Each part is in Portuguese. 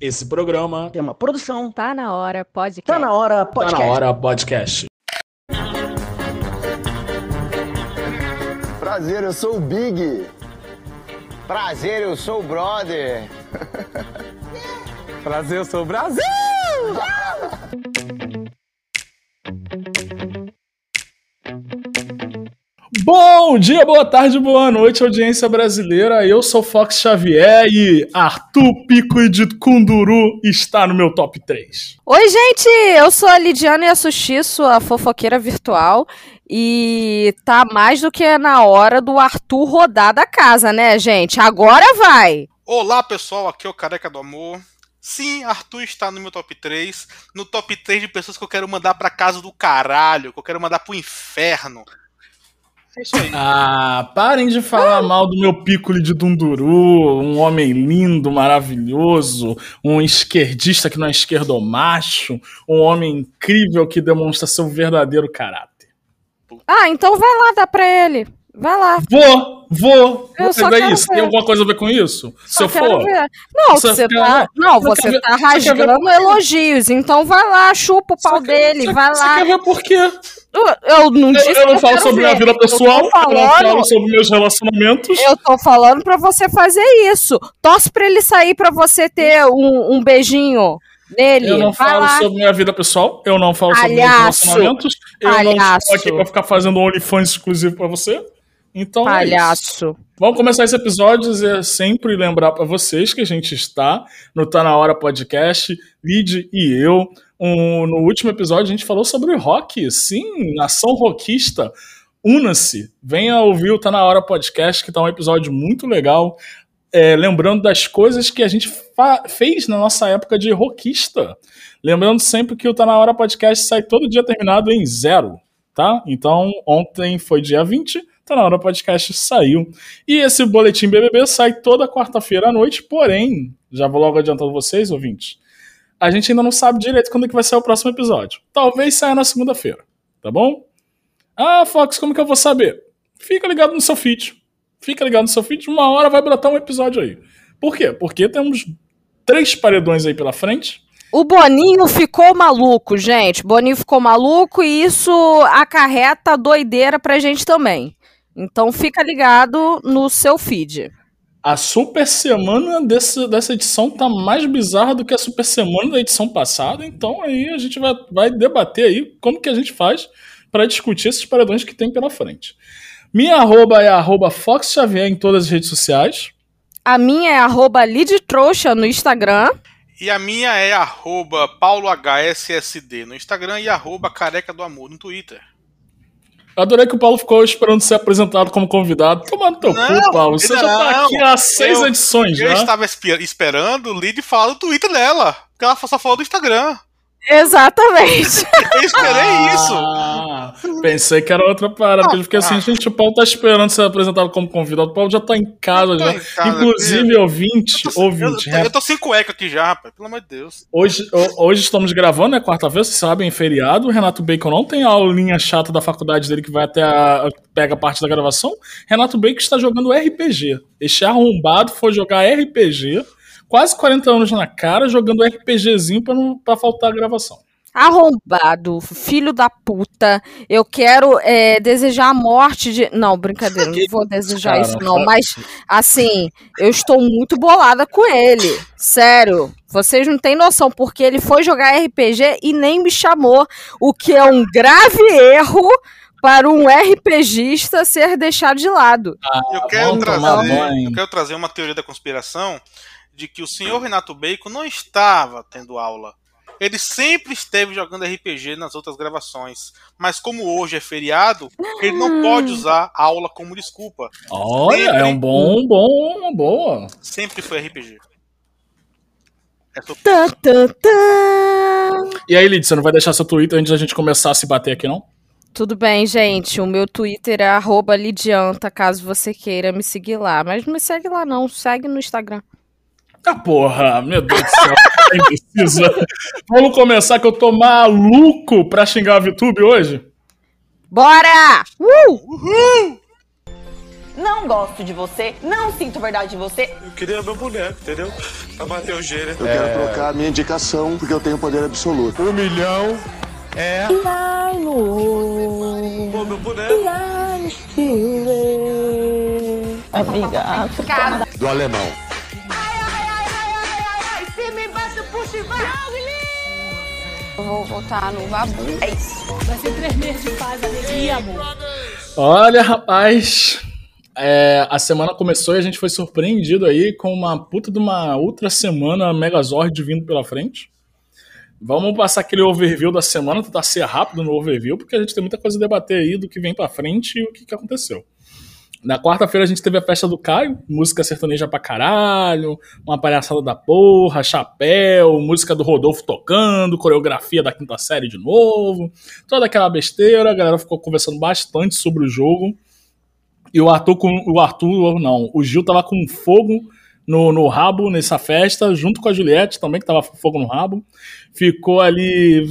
Esse programa é uma produção. Tá na hora, podcast. Tá na hora, podcast. Tá na hora, podcast. Prazer, eu sou o Big. Prazer, eu sou o Brother. Prazer, eu sou o Brasil! Bom dia, boa tarde, boa noite, audiência brasileira. Eu sou Fox Xavier e Arthur Pico de Kunduru está no meu top 3. Oi, gente! Eu sou a Lidiana e a Sushi, sua fofoqueira virtual. E tá mais do que na hora do Arthur rodar da casa, né, gente? Agora vai! Olá, pessoal, aqui é o Careca do Amor. Sim, Arthur está no meu top 3. No top 3 de pessoas que eu quero mandar pra casa do caralho, que eu quero mandar pro inferno. É isso aí. Ah, parem de falar mal do meu pícole de Dunduru, um homem lindo, maravilhoso, um esquerdista que não é esquerdomacho, um homem incrível que demonstra seu verdadeiro caráter. Ah, então vai lá dar pra ele. Vai lá. Vou, vou. Eu Você só vê quero isso? ver. Tem alguma coisa a ver com isso? Se Só eu quero for. ver. Não, Você você tá. ver? Não, Você você tá você rasgando elogios. Então vai lá, chupa o pau Você quer- dele, você- vai Você lá. quer ver por quê? Eu, eu não Eu, disse eu que não falo sobre ver. minha vida pessoal, Eu eu, tô não falo falando, sobre meus relacionamentos. eu tô falando pra você fazer isso. Torce pra ele sair pra você ter um, um beijinho nele. Eu não vai falo lá. sobre minha vida pessoal, eu não falo sobre meus Palhaço. relacionamentos, eu não Palhaço. estou aqui pra ficar fazendo um OnlyFans exclusivo pra você. Então é. Palhaço. Vamos começar esse episódio e sempre lembrar pra vocês que a gente está no Tá Na Hora Podcast, Lid e eu. Um- no último episódio a gente falou sobre rock, sim, nação rockista. Una-se, venha ouvir o Tá Na Hora Podcast, que tá um episódio muito legal. É, lembrando das coisas que a gente fez na nossa época de rockista. Lembrando sempre que o Tá Na Hora Podcast sai todo dia terminado em zero, tá? Então, ontem foi dia 20, Tá Na Hora Podcast saiu. E esse boletim BBB sai toda quarta-feira à noite, porém, já vou logo adiantando vocês, ouvintes, a gente ainda não sabe direito quando é que vai sair o próximo episódio. Talvez saia na segunda-feira, tá bom? Ah, Fox, como que eu vou saber? Fica ligado no seu feed. Fica ligado no seu feed, uma hora vai brotar um episódio aí. Por quê? Porque temos três paredões aí pela frente. O Boninho ficou maluco, gente. Boninho ficou maluco e isso acarreta doideira pra gente também. Então fica ligado no seu feed. A super semana desse, dessa edição tá mais bizarra do que a super semana da edição passada, então aí a gente vai, vai debater aí como que a gente faz para discutir esses paredões que tem pela frente. Minha arroba é arroba Fox Xavier em todas as redes sociais. A minha é arroba lidtrouxa no Instagram. E a minha é arroba paulohssd no Instagram e arroba careca do amor no Twitter. Eu adorei que o Paulo ficou esperando ser apresentado como convidado. Toma no teu Não, cu, Paulo. Você já tá não. aqui há seis Eu- edições Eu já. estava espe- esperando o Lid falar do Twitter dela. Porque ela só falou do Instagram. Exatamente. Eu esperei isso. Ah, pensei que era outra parada. porque eu fiquei assim, Ah. gente, o Paulo tá esperando ser apresentado como convidado. O Paulo já tá em casa Eu tô já. em casa, Inclusive, filho. ouvinte, Eu tô, ouvinte. eu, eu tô sem cueca aqui já, rapaz. Pelo amor de Deus. Hoje, ho- hoje estamos gravando, é quarta-feira, vocês sabem, é feriado. O Renato Bacon não tem a aulinha chata da faculdade dele que vai até a. pega a parte da gravação. Renato Bacon está jogando RPG. Este arrombado foi jogar RPG, quase 40 anos na cara, jogando RPGzinho pra, não, pra faltar a gravação. Arrombado, filho da puta. Eu quero é, desejar a morte de. Não, brincadeira, não vou desejar Cara, isso, não. Mas, assim, eu estou muito bolada com ele. Sério. Vocês não têm noção, porque ele foi jogar RPG e nem me chamou. O que é um grave erro para um RPGista ser deixado de lado. Eu quero, trazer, eu quero trazer uma teoria da conspiração de que o senhor Renato Bacon não estava tendo aula. Ele sempre esteve jogando RPG nas outras gravações. Mas como hoje é feriado, ele não pode usar a aula como desculpa. Olha, é um bom, bom, uma boa. Sempre foi RPG. É só- Tã, tã, tã. E aí, Lid, você não vai deixar seu Twitter antes da gente começar a se bater aqui, não? Tudo bem, gente. O meu Twitter é arroba Lidianta, caso você queira me seguir lá. Mas não me segue lá, não. Segue no Instagram. Ah, porra, meu Deus do céu. quem precisa. Vamos começar que eu tô maluco pra xingar a VTube hoje? Bora! Uh! não gosto de você, não sinto verdade de você. Eu queria meu boneco, entendeu? Pra bater o gênero. Eu quero trocar a minha indicação porque eu tenho poder absoluto. Um milhão é. Pô, meu boneco. Obrigada. Do alemão. Eu vou votar no Babu. É isso. Vai ser três meses de paz, alegria, amor. Olha, rapaz. é, a semana começou e a gente foi surpreendido aí com uma puta de uma outra semana Megazord vindo pela frente. Vamos passar aquele overview da semana, tentar ser rápido no overview, porque a gente tem muita coisa a debater aí do que vem pra frente e o que, que aconteceu. Na quarta-feira a gente teve a festa do Caio, música sertaneja pra caralho, uma palhaçada da porra, chapéu, música do Rodolfo tocando, coreografia da quinta série de novo, toda aquela besteira, a galera ficou conversando bastante sobre o jogo. E o Arthur, com, o Arthur, não, o Gil tava com fogo no, no rabo nessa festa, junto com a Juliette também, que tava com fogo no rabo. Ficou ali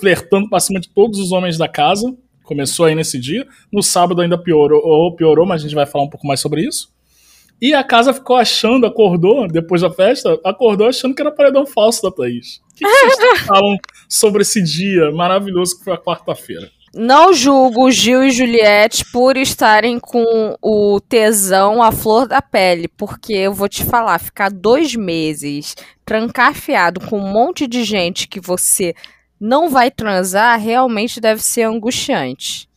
flertando pra cima de todos os homens da casa. Começou aí nesse dia. No sábado ainda piorou, ou piorou, mas a gente vai falar um pouco mais sobre isso. E a casa ficou achando, acordou, depois da festa, acordou achando que era paredão falso da Thaís. O que, que vocês falam sobre esse dia maravilhoso que foi a quarta-feira? Não julgo Gil e Juliette por estarem com o tesão à flor da pele, porque eu vou te falar, ficar dois meses trancafiado com um monte de gente que você não vai transar realmente deve ser angustiante.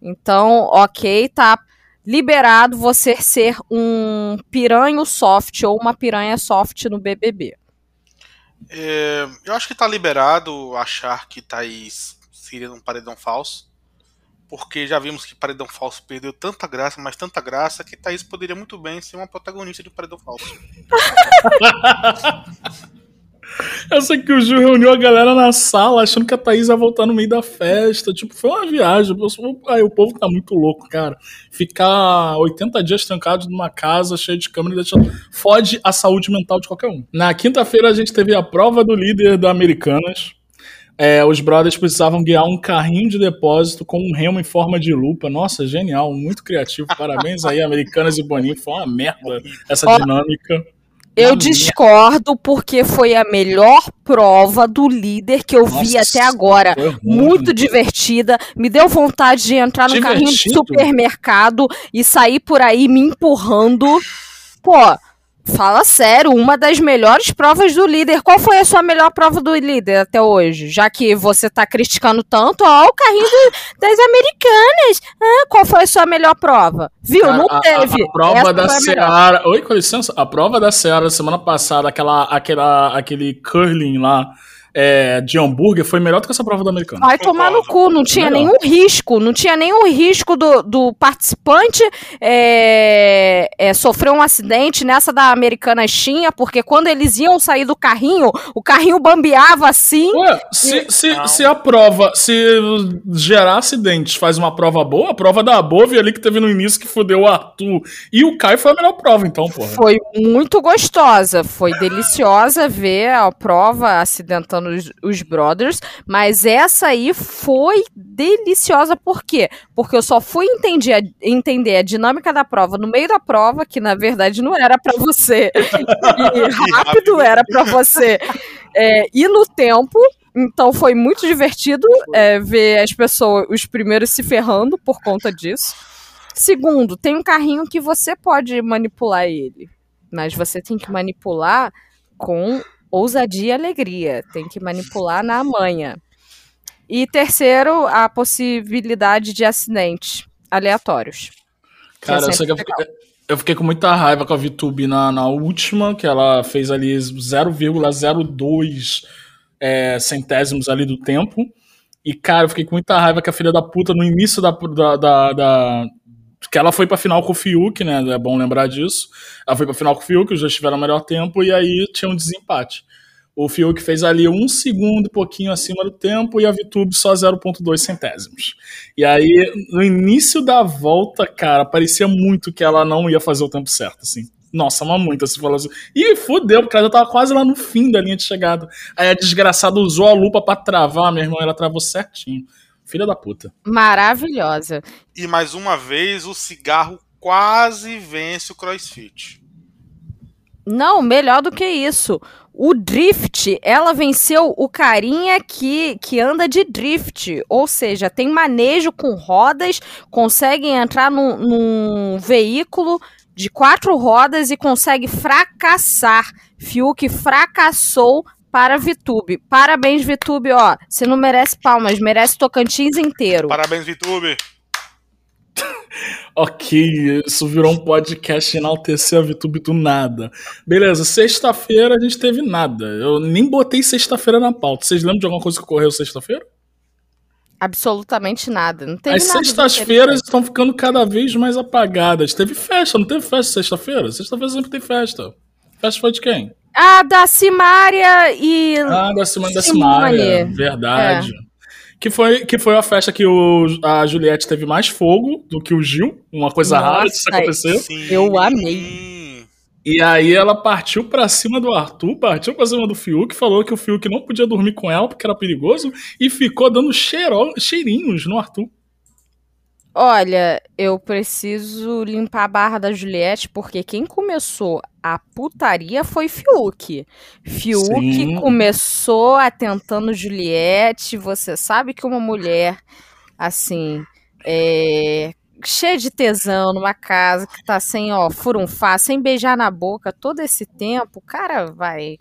Então, ok, tá liberado você ser um piranho soft ou uma piranha soft no BBB. É, eu acho que tá liberado achar que Thaís seria um paredão falso. Porque já vimos que Paredão Falso perdeu tanta graça, mas tanta graça, que Thaís poderia muito bem ser uma protagonista de Paredão Falso. Sei que o Gil reuniu a galera na sala achando que a Thaís ia voltar no meio da festa. Tipo, foi uma viagem. Aí o povo tá muito louco, cara. Ficar 80 dias trancado numa casa cheia de câmera deixando. fode a saúde mental de qualquer um. Na quinta-feira a gente teve a prova do líder da Americanas. É, os brothers precisavam guiar um carrinho de depósito com um remo em forma de lupa. Nossa, genial, muito criativo. Parabéns aí, Americanas e Boninho. Foi uma merda essa dinâmica. Eu Uma discordo porque foi a melhor prova do líder que eu vi Nossa, até agora. ruim. Muito divertida. Me deu vontade de entrar num carrinho de Divertido? supermercado e sair por aí me empurrando. Pô, fala sério, uma das melhores provas do líder. Qual foi a sua melhor prova do líder até hoje? Já que você tá criticando tanto, ó, o carrinho do- das americanas. Ah, qual foi a sua melhor prova? Viu? Não a- a- teve. A, prova Essa da a. Seara. Oi, com licença. A prova da Seara semana passada, aquela, aquela, aquele curling lá é, de hambúrguer, foi melhor do que essa prova do americano. Vai tomar no cu, não tinha Melhor. nenhum risco, não tinha nenhum risco do, do participante é, é, sofrer um acidente nessa da Americana tinha, porque quando eles iam sair do carrinho, o carrinho bambeava assim. Ué, se, se, se a prova, se gerar acidentes faz uma prova boa, a prova da Above ali que teve no início que fudeu o Arthur e o Caio foi a melhor prova, então, porra. Foi muito gostosa, foi deliciosa ver a prova acidentando os, os brothers, mas essa aí foi deliciosa, por quê? Porque eu só fui entender a, entender a dinâmica da prova no meio da prova, que na verdade não era pra você ir rápido, era pra você é, ir no tempo. Então foi muito divertido é, ver as pessoas, os primeiros se ferrando por conta disso. Segundo, tem um carrinho que você pode manipular ele, mas você tem que manipular com ousadia e alegria. Tem que manipular na manha. E terceiro, a possibilidade de acidentes aleatórios. Que é Cara, eu, eu, fiquei, eu fiquei com muita raiva com a VTube na, na última, que ela fez ali 0,02 é, centésimos ali do tempo. E, cara, eu fiquei com muita raiva que a filha da puta, no início da. da, da, da- que ela foi pra final com o Fiuk, né? É bom lembrar disso. Ela foi pra final com o Fiuk, os dois tiveram o melhor tempo, e aí tinha um desempate. O Fiuk fez ali um segundo e pouquinho acima do tempo e a VTube só 0,2 centésimos. E aí, no início da volta, cara, parecia muito que ela não ia fazer o tempo certo, assim. Nossa, mas muito, assim, falou assim. Ih, fudeu, porque ela já tava quase lá no fim da linha de chegada. Aí a desgraçada usou a lupa pra travar, meu irmão, ela travou certinho. Filha da puta. Maravilhosa. E mais uma vez o cigarro quase vence o CrossFit. Não, melhor do que isso. O drift, ela venceu o carinha que, que anda de drift. Ou seja, tem manejo com rodas, consegue entrar num, num veículo de quatro rodas e consegue fracassar. Fiuk fracassou para Vitube. Parabéns, Vitube, ó. Você não merece palmas, merece Tocantins inteiro. Parabéns, Vitube. Ok, isso virou um podcast enaltecer a VTube do nada. Beleza, sexta-feira a gente teve nada. Eu nem botei sexta-feira na pauta. Vocês lembram de alguma coisa que ocorreu sexta-feira? Absolutamente nada. Não teve As sextas-feiras estão ficando cada vez mais apagadas. Teve festa, não teve festa sexta-feira? Sexta-feira sempre tem festa. Festa foi de quem? Ah, da Simária e. Ah, da Simone da. Simária. Verdade. Que foi, que foi a festa que o, a Juliette teve mais fogo do que o Gil. Uma coisa Nossa, rara disso acontecer. Sim. Eu amei. E aí ela partiu pra cima do Arthur, partiu pra cima do Fiuk, falou que o Fiuk não podia dormir com ela porque era perigoso e ficou dando cheiro, cheirinhos no Arthur. Olha, eu preciso limpar a barra da Juliette, porque quem começou a putaria foi Fiuk. Fiuk Sim. começou atentando Juliette. Você sabe que uma mulher, assim, é, cheia de tesão numa casa que tá sem, ó, furunfar, sem beijar na boca todo esse tempo, o cara vai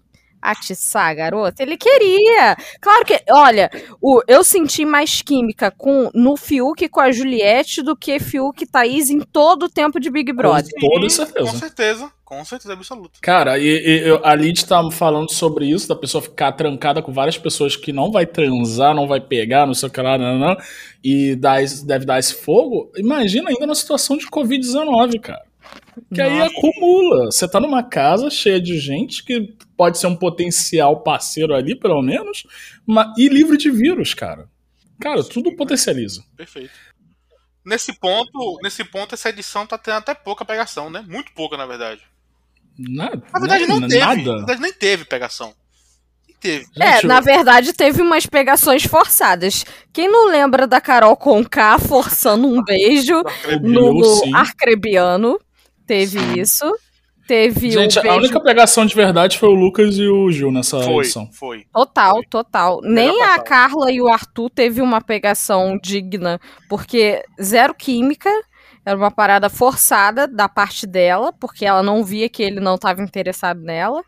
atiçar a garota? Ele queria. Claro que, olha, o, eu senti mais química com no Fiuk com a Juliette do que Fiuk e Thaís em todo o tempo de Big Brother. Com toda Com certeza. certeza. Com certeza absoluta. Cara, e, e eu- a Lid tá falando sobre isso, da pessoa ficar trancada com várias pessoas que não vai transar, não vai pegar, não sei o que lá, não, não, e dá deve dar esse fogo. Imagina ainda na situação de Covid-19, cara. Que aí Nossa. acumula. Você tá numa casa cheia de gente que pode ser um potencial parceiro ali, pelo menos, ma- e livre de vírus, cara. Cara, tudo potencializa. Perfeito. Nesse ponto, nesse ponto, essa edição tá tendo até pouca pegação, né? Muito pouca, na verdade. Nada. Na verdade, não nada. teve. Na verdade, nem teve pegação. Nem teve. É, Gente, na verdade teve umas pegações forçadas. Quem não lembra da Carol Conká forçando um beijo no Eu, sim. Arcrebiano? Teve isso. Teve Gente, a única pegação de verdade foi o Lucas e o Gil nessa Foi, edição. foi. Total, total. Nem a. Carla e o Arthur teve uma pegação digna, porque zero química, era uma parada forçada da parte dela, porque ela não via que ele não estava interessado nela.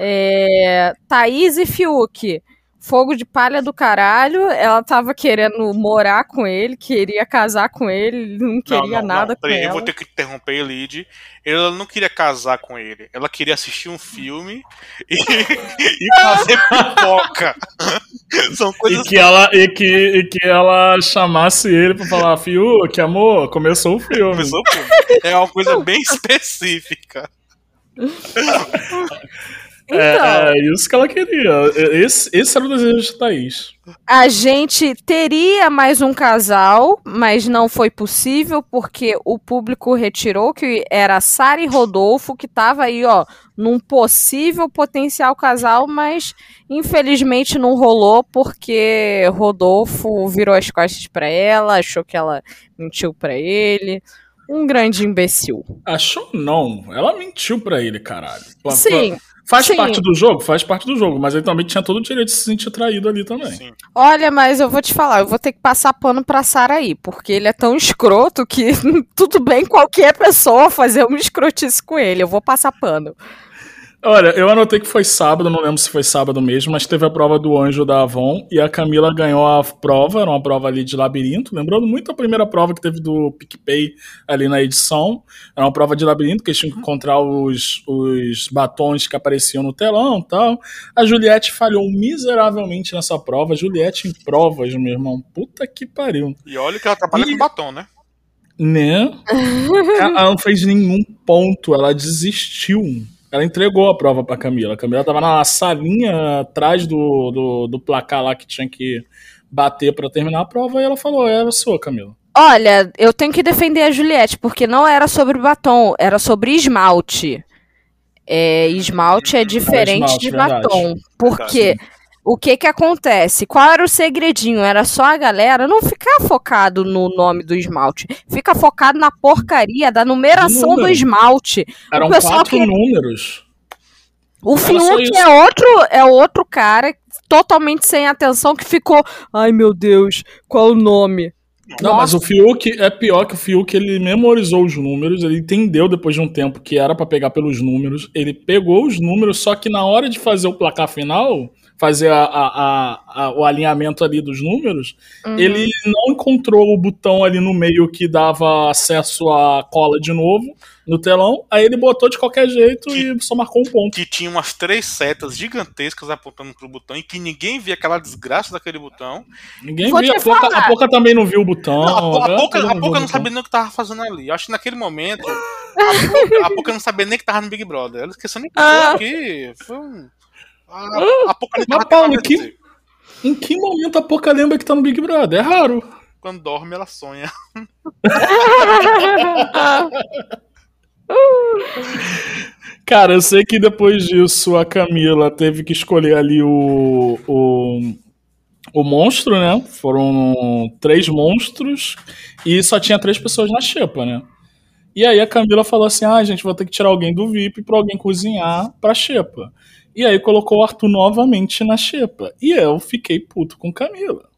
É, Thaís e Fiuk, fogo de palha do caralho, ela tava querendo morar com ele, queria casar com ele, ele não queria nada com Peraí, ela. Eu vou ter que interromper a Lid. Ela não queria casar com ele. Ela queria assistir um filme e, e fazer pipoca. São E coisas que, ela, e, que, e que ela chamasse ele pra falar, Fiuk, amor, começou o filme. Começou o filme. É uma coisa bem específica. Então, É, é isso que ela queria. Esse, esse era o desejo de Thaís. A gente teria mais um casal, mas não foi possível porque o público retirou que era Sara e Rodolfo que tava aí, ó, num possível potencial casal, mas infelizmente não rolou porque Rodolfo virou as costas pra ela, achou que ela mentiu pra ele. Um grande imbecil. Achou não. Ela mentiu pra ele, caralho. Sim. Faz sim. parte do jogo? Faz parte do jogo, mas ele também tinha todo o direito de se sentir traído ali também. Sim. Olha, mas eu vou te falar, eu vou ter que passar pano pra Sara aí, porque ele é tão escroto que tudo bem qualquer pessoa fazer uma escrotice com ele, eu vou passar pano. Olha, eu anotei que foi sábado, não lembro se foi sábado mesmo, mas teve a prova do anjo da Avon e a Camila ganhou a prova, era uma prova ali de labirinto, lembrando muito a primeira prova que teve do PicPay ali na edição. Era uma prova de labirinto que eles tinham que encontrar os, os batons que apareciam no telão e tal. A Juliette falhou miseravelmente nessa prova. Juliette em provas, meu irmão. Puta que pariu. E olha que ela trabalha E- com batom, né? Né? ela não fez nenhum ponto, ela desistiu. Ela entregou a prova pra Camila. A Camila tava na salinha atrás do, do, do placar lá que tinha que bater pra terminar a prova e ela falou: É a sua, Camila. Olha, eu tenho que defender a Juliette, porque não era sobre batom, era sobre esmalte. É, esmalte é diferente esmalte, de verdade. batom. Porque O que que acontece? Qual era o segredinho? Era só a galera não ficar focado no nome do esmalte. Fica focado na porcaria da numeração do, número. esmalte. Eram o pessoal quatro que- números. O Fiuk é outro, é outro cara totalmente sem atenção que ficou. Ai meu Deus, qual o nome? Não, mas Nossa. o Fiuk é pior que o Fiuk, ele memorizou os números, ele entendeu depois de um tempo que era pra pegar pelos números, ele pegou os números, só que na hora de fazer o placar final, fazer a- a- a- a- o alinhamento ali dos números, Uhum. ele não encontrou o botão ali no meio que dava acesso à cola de novo no telão, aí ele botou de qualquer jeito e só marcou um ponto. Que tinha umas três setas gigantescas apontando pro botão e que ninguém via aquela desgraça daquele botão. Ninguém Vou viu, te a Poca, a Poca também não viu o botão. Não, a, Po- a né? Poca, a Poca viu o não botão. sabia nem o que tava fazendo ali. Eu acho que naquele momento. A Poca, a Poca não sabia nem que tava no Big Brother. Ela esqueceu nem que Ah. aqui. Foi um. A, a Poca nem Mas, Paulo, a que- dizer. Em que momento a Poca lembra que tá no Big Brother? É raro. Quando dorme, ela sonha. Cara, eu sei que depois disso a Camila teve que escolher ali o, o, o monstro, né? Foram três monstros e só tinha três pessoas na xepa, né? E aí a Camila falou assim: ah, gente, vou ter que tirar alguém do VIP pra alguém cozinhar pra xepa. E aí colocou o Arthur novamente na xepa. E eu fiquei puto com Camila.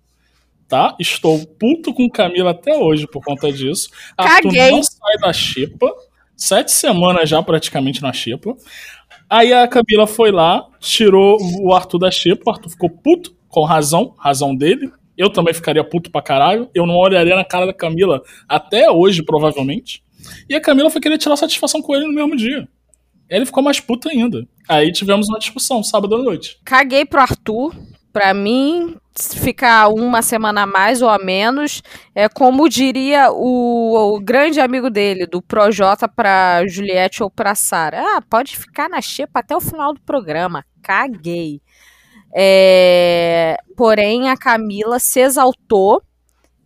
Tá? Estou puto com Camila até hoje por conta disso. Arthur Caguei. não sai da xepa. Sete semanas já praticamente na xepa. Aí a Camila foi lá, tirou o Arthur da xepa. O Arthur ficou puto, com razão, razão dele. Eu também ficaria puto pra caralho. Eu não olharia na cara da Camila até hoje, provavelmente. E a Camila foi querer tirar satisfação com ele no mesmo dia. Ele ficou mais puto ainda. Aí tivemos uma discussão sábado à noite. Caguei pro Arthur. Pra mim, ficar uma semana a mais ou a menos, é como diria o, o grande amigo dele, do Projota pra Juliette ou pra Sara. Ah, pode ficar na xepa até o final do programa. Caguei. É, Porém, a Camila se exaltou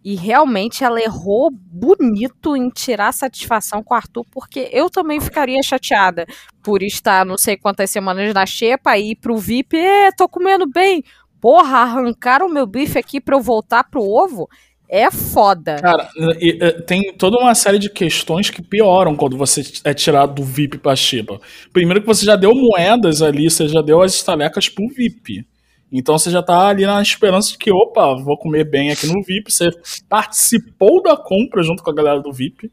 e realmente ela errou bonito em tirar satisfação com o Arthur, porque eu também ficaria chateada por estar não sei quantas semanas na xepa e ir pro VIP, é, tô comendo bem. Porra, arrancaram meu bife aqui pra eu voltar pro ovo? É foda. Cara, tem toda uma série de questões que pioram quando você é tirado do VIP pra Shiba. Primeiro que você já deu moedas ali, você já deu as estalecas pro VIP. Então você já tá ali na esperança de que, opa, vou comer bem aqui no VIP. Você participou da compra junto com a galera do VIP.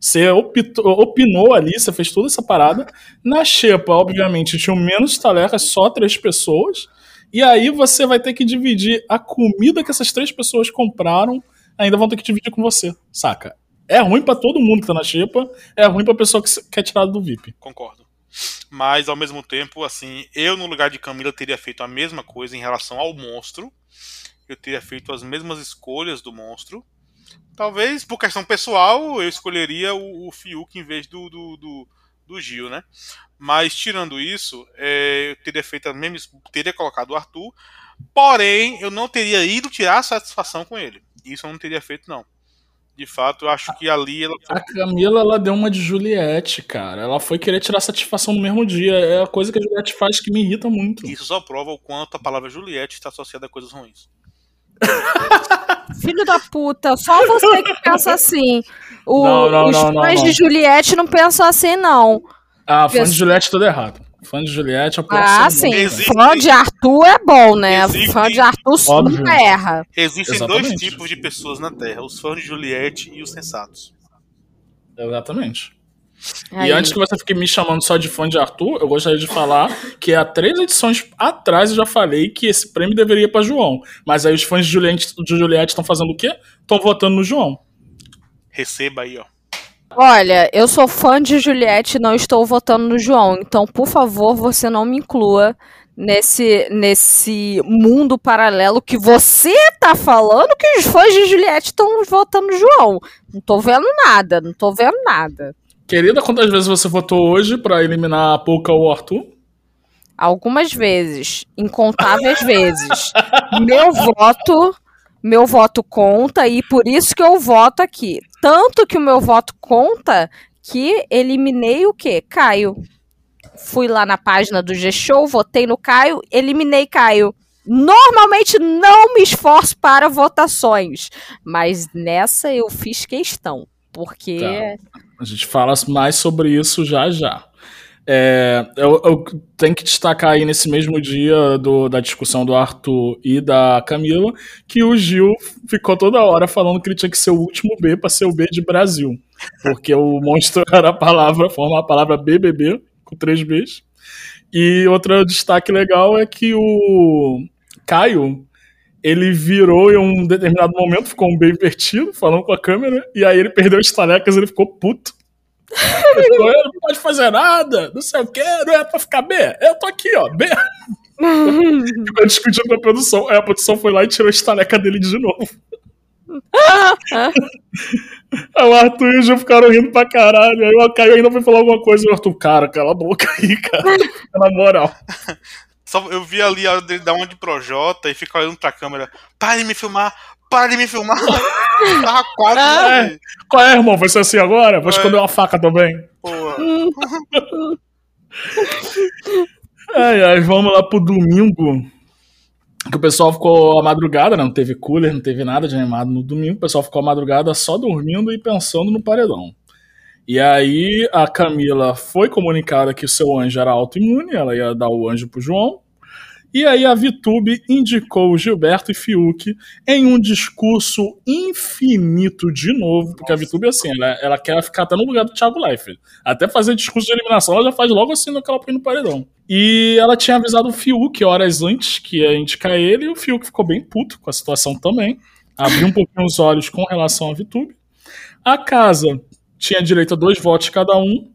Você optou- opinou ali, você fez toda essa parada. Na Xepa, obviamente, tinham menos estalecas, só três pessoas. E aí você vai ter que dividir a comida que essas três pessoas compraram, ainda vão ter que dividir com você, saca? É ruim pra todo mundo que tá na xepa, é ruim pra pessoa que que é tirada do VIP. Concordo. Mas, ao mesmo tempo, assim, eu no lugar de Camila teria feito a mesma coisa em relação ao monstro. Eu teria feito as mesmas escolhas do monstro. Talvez, por questão pessoal, eu escolheria o, o Fiuk em vez do, do, do, do Gil, né? Mas, tirando isso, é, eu teria feito a mesma. Teria colocado o Arthur. Porém, eu não teria ido tirar satisfação com ele. Isso eu não teria feito, não. De fato, eu acho que ali ela A Camila, ela deu uma de Juliette, cara. Ela foi querer tirar satisfação no mesmo dia. É a coisa que a Juliette faz que me irrita muito. Isso só prova o quanto a palavra Juliette está associada a coisas ruins. Filho da puta, só você que pensa assim. O- Não, não, os não, fãs não. de Juliette não pensam assim, não. Ah, fã de Juliette tudo errado. Fã de Juliette é o pior Ah, sim. Existe- Fã de Arthur é bom, né? Existe- Fã de Arthur Óbvio. nunca erra. Existem Exatamente. dois tipos de pessoas na Terra: os fãs de Juliette e os sensatos. Exatamente. Aí. E antes que você fique me chamando só de fã de Arthur, eu gostaria de falar que há três edições atrás eu já falei que esse prêmio deveria ir pra João. Mas aí os fãs de Juliette de Juliette estão fazendo o quê? Estão votando no João. Receba aí, ó. Olha, eu sou fã de Juliette e não estou votando no João. Então, por favor, você não me inclua nesse, nesse mundo paralelo que você tá falando que os fãs de Juliette estão votando no João. Não tô vendo nada, não tô vendo nada. Querida, quantas vezes você votou hoje pra eliminar a Pouca ou o Arthur? Algumas vezes, incontáveis vezes. Meu voto, meu voto conta e por isso que eu voto aqui. Tanto que o meu voto conta que eliminei o quê? Caio. Fui lá na página do G-Show, votei no Caio, eliminei Caio. Normalmente não me esforço para votações, mas nessa eu fiz questão, porque Tá. A gente fala mais sobre isso já já. É, eu, eu tenho que destacar aí nesse mesmo dia do- da discussão do Arthur e da Camila que o Gil ficou toda hora falando que ele tinha que ser o último B para ser o B de Brasil. Porque o monstro era a palavra, forma a palavra BBB, com três Bs. E outro destaque legal é que o Caio ele virou em um determinado momento, ficou um B invertido, falando com a câmera, e aí ele perdeu as talecas e ele ficou puto. Ele falou, "Eu não pode fazer nada, não sei o que, não é pra ficar B. Eu tô aqui, ó, B. Ficou discutindo com a produção. Aí a produção foi lá e tirou a estaleca dele de novo. Aí o Arthur e o Gil ficaram rindo pra caralho. Aí o Caio ainda foi falar alguma coisa e o Arthur, cara, cala a boca aí, cara. Na moral. Só, eu vi ali a hora dele dar uma de Projota e ficar olhando pra câmera. Para de me filmar! Para de me filmar! Tava quase. É. Qual é, irmão? Vai ser assim agora? Vou É. esconder uma faca também. Porra. Ai, ai, vamos lá pro domingo. Que o pessoal ficou a madrugada, né? Não teve cooler, não teve nada de animado no domingo. O pessoal ficou a madrugada só dormindo e pensando no paredão. E aí a Camila foi comunicada que o seu anjo era autoimune, ela ia dar o anjo pro João. E aí a Vitube indicou o Gilberto e Fiuk em um discurso infinito de novo, porque a Vitube, assim, ela, ela quer ficar até no lugar do Thiago Leifert. Até fazer discurso de eliminação, ela já faz logo assim naquela põe no paredão. E ela tinha avisado o Fiuk horas antes que ia indicar ele, e o Fiuk ficou bem puto com a situação também. Abriu um pouquinho os olhos com relação à Vitube. A casa tinha direito a dois votos cada um.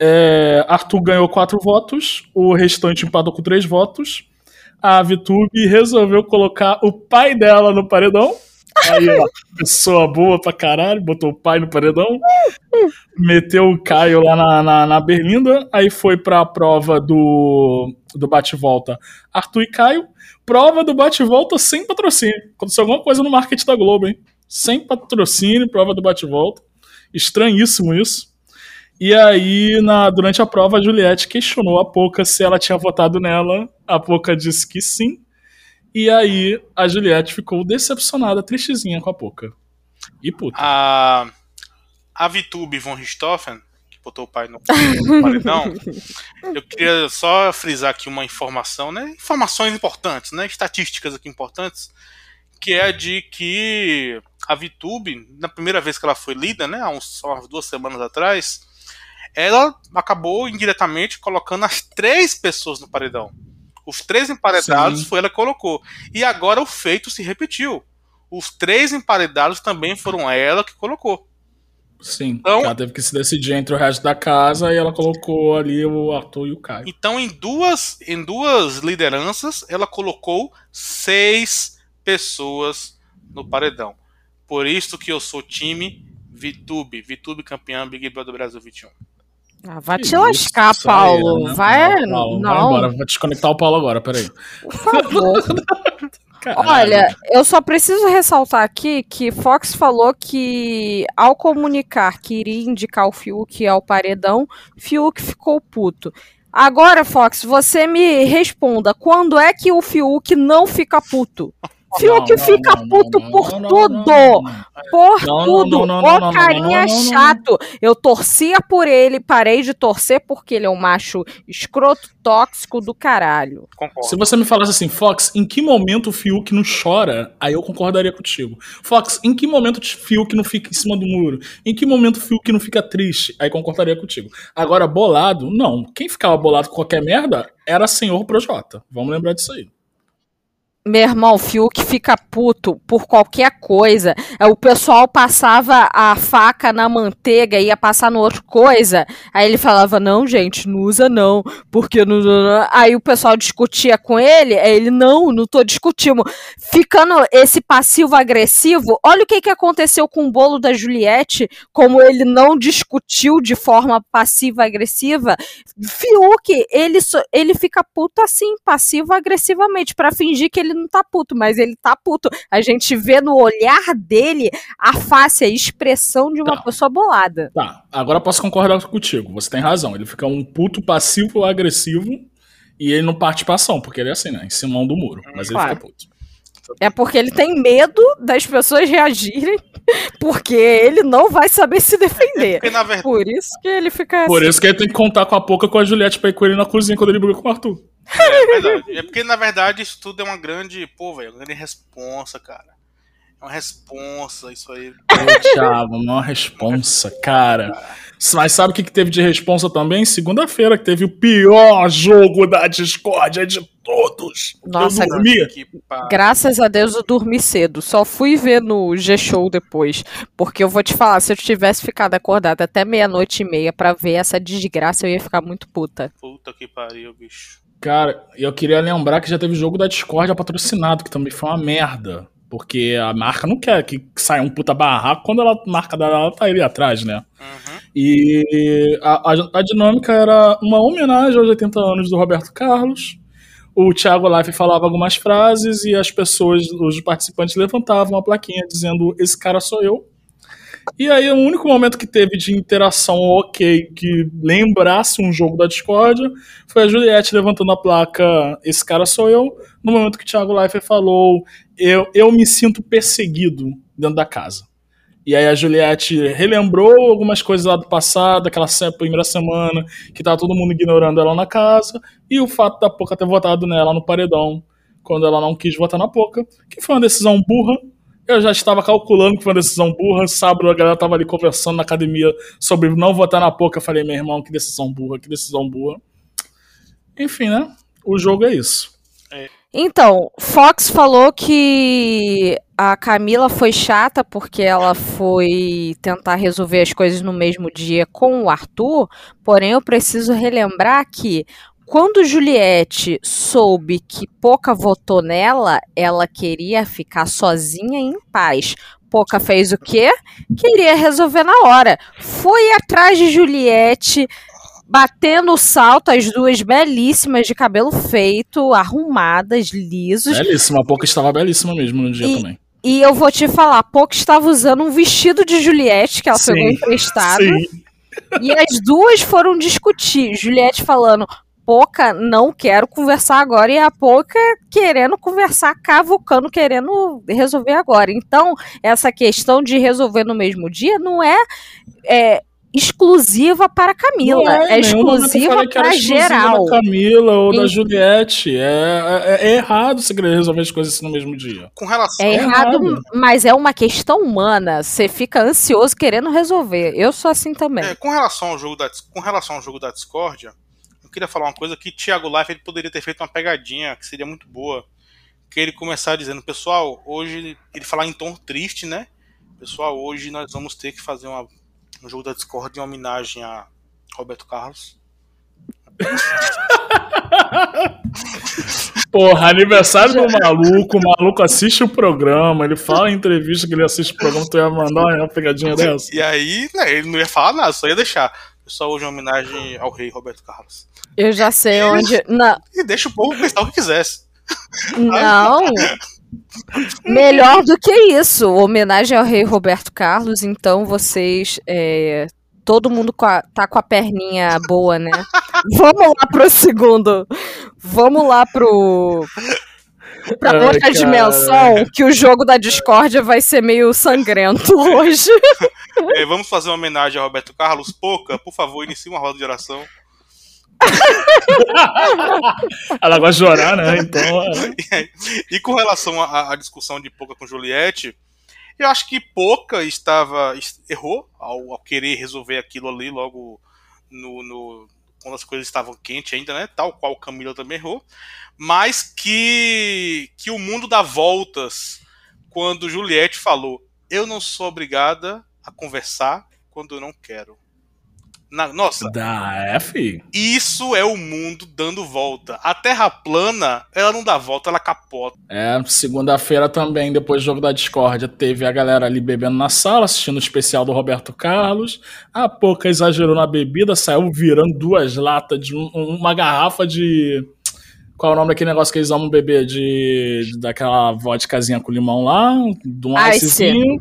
É, Arthur ganhou quatro votos, o restante empatou com três votos. A Vitube resolveu colocar o pai dela no paredão. Aí, ó, pessoa boa pra caralho, botou o pai no paredão. Meteu o Caio lá na, na, na Berlinda. Aí foi pra prova do, do bate-volta Arthur e Caio. Prova do bate-volta sem patrocínio. Aconteceu alguma coisa no marketing da Globo, hein? Sem patrocínio, prova do bate-volta. Estranhíssimo isso. E aí, na, durante a prova, a Juliette questionou a Poca se ela tinha votado nela. A Poca disse que sim. E aí, a Juliette ficou decepcionada, tristezinha com a Poca. E puta. A, a Vitube von Richthofen, que botou o pai no, no paredão, eu queria só frisar aqui uma informação, né? Informações importantes, né? Estatísticas aqui importantes, que é a de que a Vitube, na primeira vez que ela foi lida, né? Há uns, umas duas semanas atrás, ela acabou indiretamente colocando as três pessoas no paredão. Os três emparedados Sim. foi ela que colocou. E agora o feito se repetiu. Os três emparedados também foram ela que colocou. Sim. Então- ela teve que se decidir entre o resto da casa e ela colocou ali o Arthur e o Caio. Então, em duas, em duas lideranças, ela colocou seis pessoas no paredão. Por isso que eu sou time Vitube. Vitube campeã Big Brother Brasil 21. Ah, vai Que te lascar, isso, Paulo. né? Vai. Paulo, não, Vai embora, vou desconectar o Paulo agora, peraí. por favor. Olha, eu só preciso ressaltar aqui que Fox falou que, ao comunicar que iria indicar o Fiuk ao paredão, Fiuk ficou puto. Agora, Fox, você me responda: quando é que o Fiuk não fica puto? Fiuk fica puto por tudo. Por tudo. Ô, carinha chato. Eu torcia por ele, parei de torcer porque ele é um macho escroto, tóxico do caralho. Concordo. Se você me falasse assim, Fox, em que momento o Fiuk não chora? Aí eu concordaria contigo. Fox, em que momento o Fiuk não fica em cima do muro? Em que momento o Fiuk não fica triste? Aí concordaria contigo. Agora, bolado, não. Quem ficava bolado com qualquer merda era senhor Projota. Vamos lembrar disso aí. Meu irmão, o Fiuk fica puto por qualquer coisa. É, O pessoal passava a faca na manteiga e ia passar no outro coisa. Aí ele falava, não, gente, não usa não. Porque não. não, não." Aí o pessoal discutia com ele. Aí ele, não, não tô discutindo. Ficando esse passivo-agressivo, olha o que, que aconteceu com o bolo da Juliette, como ele não discutiu de forma passiva-agressiva. Fiuk, ele, ele fica puto assim, passivo-agressivamente, pra fingir que ele não tá puto, mas ele tá puto. A gente vê no olhar dele a face, a expressão de uma Tá. pessoa bolada. Tá, agora eu posso concordar contigo. Você tem razão. Ele fica um puto passivo agressivo E ele não parte pra ação, porque ele é assim, né? Em cima do muro. Mas ele Claro. fica puto. É porque ele tem medo das pessoas reagirem, porque ele não vai saber se defender. Porque, na verdade, Por isso que ele fica Por assim. isso que ele tem que contar com a Poca com a Juliette pra ir com ele na cozinha quando ele briga com o Arthur. é verdade. É porque, na verdade, isso tudo é uma grande. Pô, velho, uma grande responsa, cara. É uma responsa, isso aí. Pô, Thiago, uma responsa, cara. Mas sabe o que, que teve de responsa também? Segunda-feira, que teve o pior jogo da discórdia de todos. Nossa, eu dormi. Que. Graças a Deus eu dormi cedo. Só fui ver no G-Show depois. Porque eu vou te falar, se eu tivesse ficado acordada até meia-noite e meia pra ver essa desgraça, eu ia ficar muito puta. Puta que pariu, bicho. Cara, eu queria lembrar que já teve jogo da discórdia patrocinado, que também foi uma merda. Porque a marca não quer que saia um puta barraco quando ela, a marca dela tá ali atrás, né? Uhum. E a, a- a dinâmica era uma homenagem aos 80 anos do Roberto Carlos. O Thiago Life falava algumas frases e as pessoas, os participantes levantavam a plaquinha dizendo: Esse cara sou eu. E aí, o único momento que teve de interação ok, que lembrasse um jogo da Discord, foi a Juliette levantando a placa: Esse cara sou eu. No momento que o Thiago Leifert falou: eu, eu me sinto perseguido dentro da casa. E aí a Juliette relembrou algumas coisas lá do passado, aquela primeira semana, que tava todo mundo ignorando ela na casa, e o fato da Poca ter votado nela no paredão, quando ela não quis votar na Poca, que foi uma decisão burra. Eu já estava calculando que foi uma decisão burra. Sábado a galera tava ali conversando na academia sobre não votar na Poca. Eu falei, meu irmão, que decisão burra, que decisão burra. Enfim, né? O jogo é isso. Então, Fox falou que a Camila foi chata porque ela foi tentar resolver as coisas no mesmo dia com o Arthur, porém eu preciso relembrar que quando Juliette soube que Poca votou nela, ela queria ficar sozinha em paz. Poca fez o quê? Queria resolver na hora. Foi atrás de Juliette, batendo o salto, as duas belíssimas de cabelo feito, arrumadas, lisos. Belíssima. A Poca estava belíssima mesmo no dia E- também. E eu vou te falar, Poca estava usando um vestido de Juliette que ela Sim, pegou emprestado. Sim. E as duas foram discutir. Juliette falando, Poca, não quero conversar agora. E a Poca querendo conversar, cavucando, querendo resolver agora. Então, essa questão de resolver no mesmo dia não é, é, exclusiva para Camila. É, eu exclusiva falei que era para exclusiva geral. Da Camila ou da. Juliette. É, é- é errado você querer resolver as coisas assim no mesmo dia. Com relação. É É errado, errado. mas é uma questão humana. Você fica ansioso querendo resolver. Eu sou assim também. É, com relação ao jogo da com relação ao jogo da discórdia, eu queria falar uma coisa que Thiago Life ele poderia ter feito uma pegadinha que seria muito boa, que ele começar dizendo, pessoal, hoje ele falar em tom triste, né? Pessoal, hoje nós vamos ter que fazer uma, um jogo da Discord em homenagem a Roberto Carlos. Porra, aniversário do maluco, o maluco assiste o programa, ele fala em entrevista que ele assiste o programa, tu ia mandar uma pegadinha dessa? E aí, né, ele não ia falar nada, só ia deixar. Pessoal, hoje uma homenagem ao rei Roberto Carlos. Eu já sei onde. Não, E deixa o povo pensar o que quisesse. não. Melhor do que isso. Homenagem ao rei Roberto Carlos. Então vocês. é, todo mundo com a- tá com a perninha boa, né? Vamos lá pro segundo. Vamos lá pro. Pra Ai, outra cara. dimensão, que o jogo da discórdia vai ser meio sangrento hoje. É, vamos fazer uma homenagem a Roberto Carlos. Pouca, por favor, inicie uma roda de oração. Ela gosta de chorar, né? Então. é. E com relação à, à discussão de Poca com Juliette, eu acho que Poca estava es- errou ao, ao querer resolver aquilo ali logo no, no- quando as coisas estavam quentes ainda, né? Tal qual Camila também errou, mas que que o mundo dá voltas quando Juliette falou: "Eu não sou obrigada a conversar quando eu não quero". Na- nossa, Da F? isso é o mundo dando volta. A Terra plana, ela não dá volta, ela capota. É, segunda-feira também, depois do jogo da discórdia, teve a galera ali bebendo na sala, assistindo o especial do Roberto Carlos. A Poca exagerou na bebida, saiu virando duas latas de um- uma garrafa de. Qual é o nome daquele negócio que eles amam beber? De, de- daquela vodkazinha com limão lá, de um Ice. icezinho,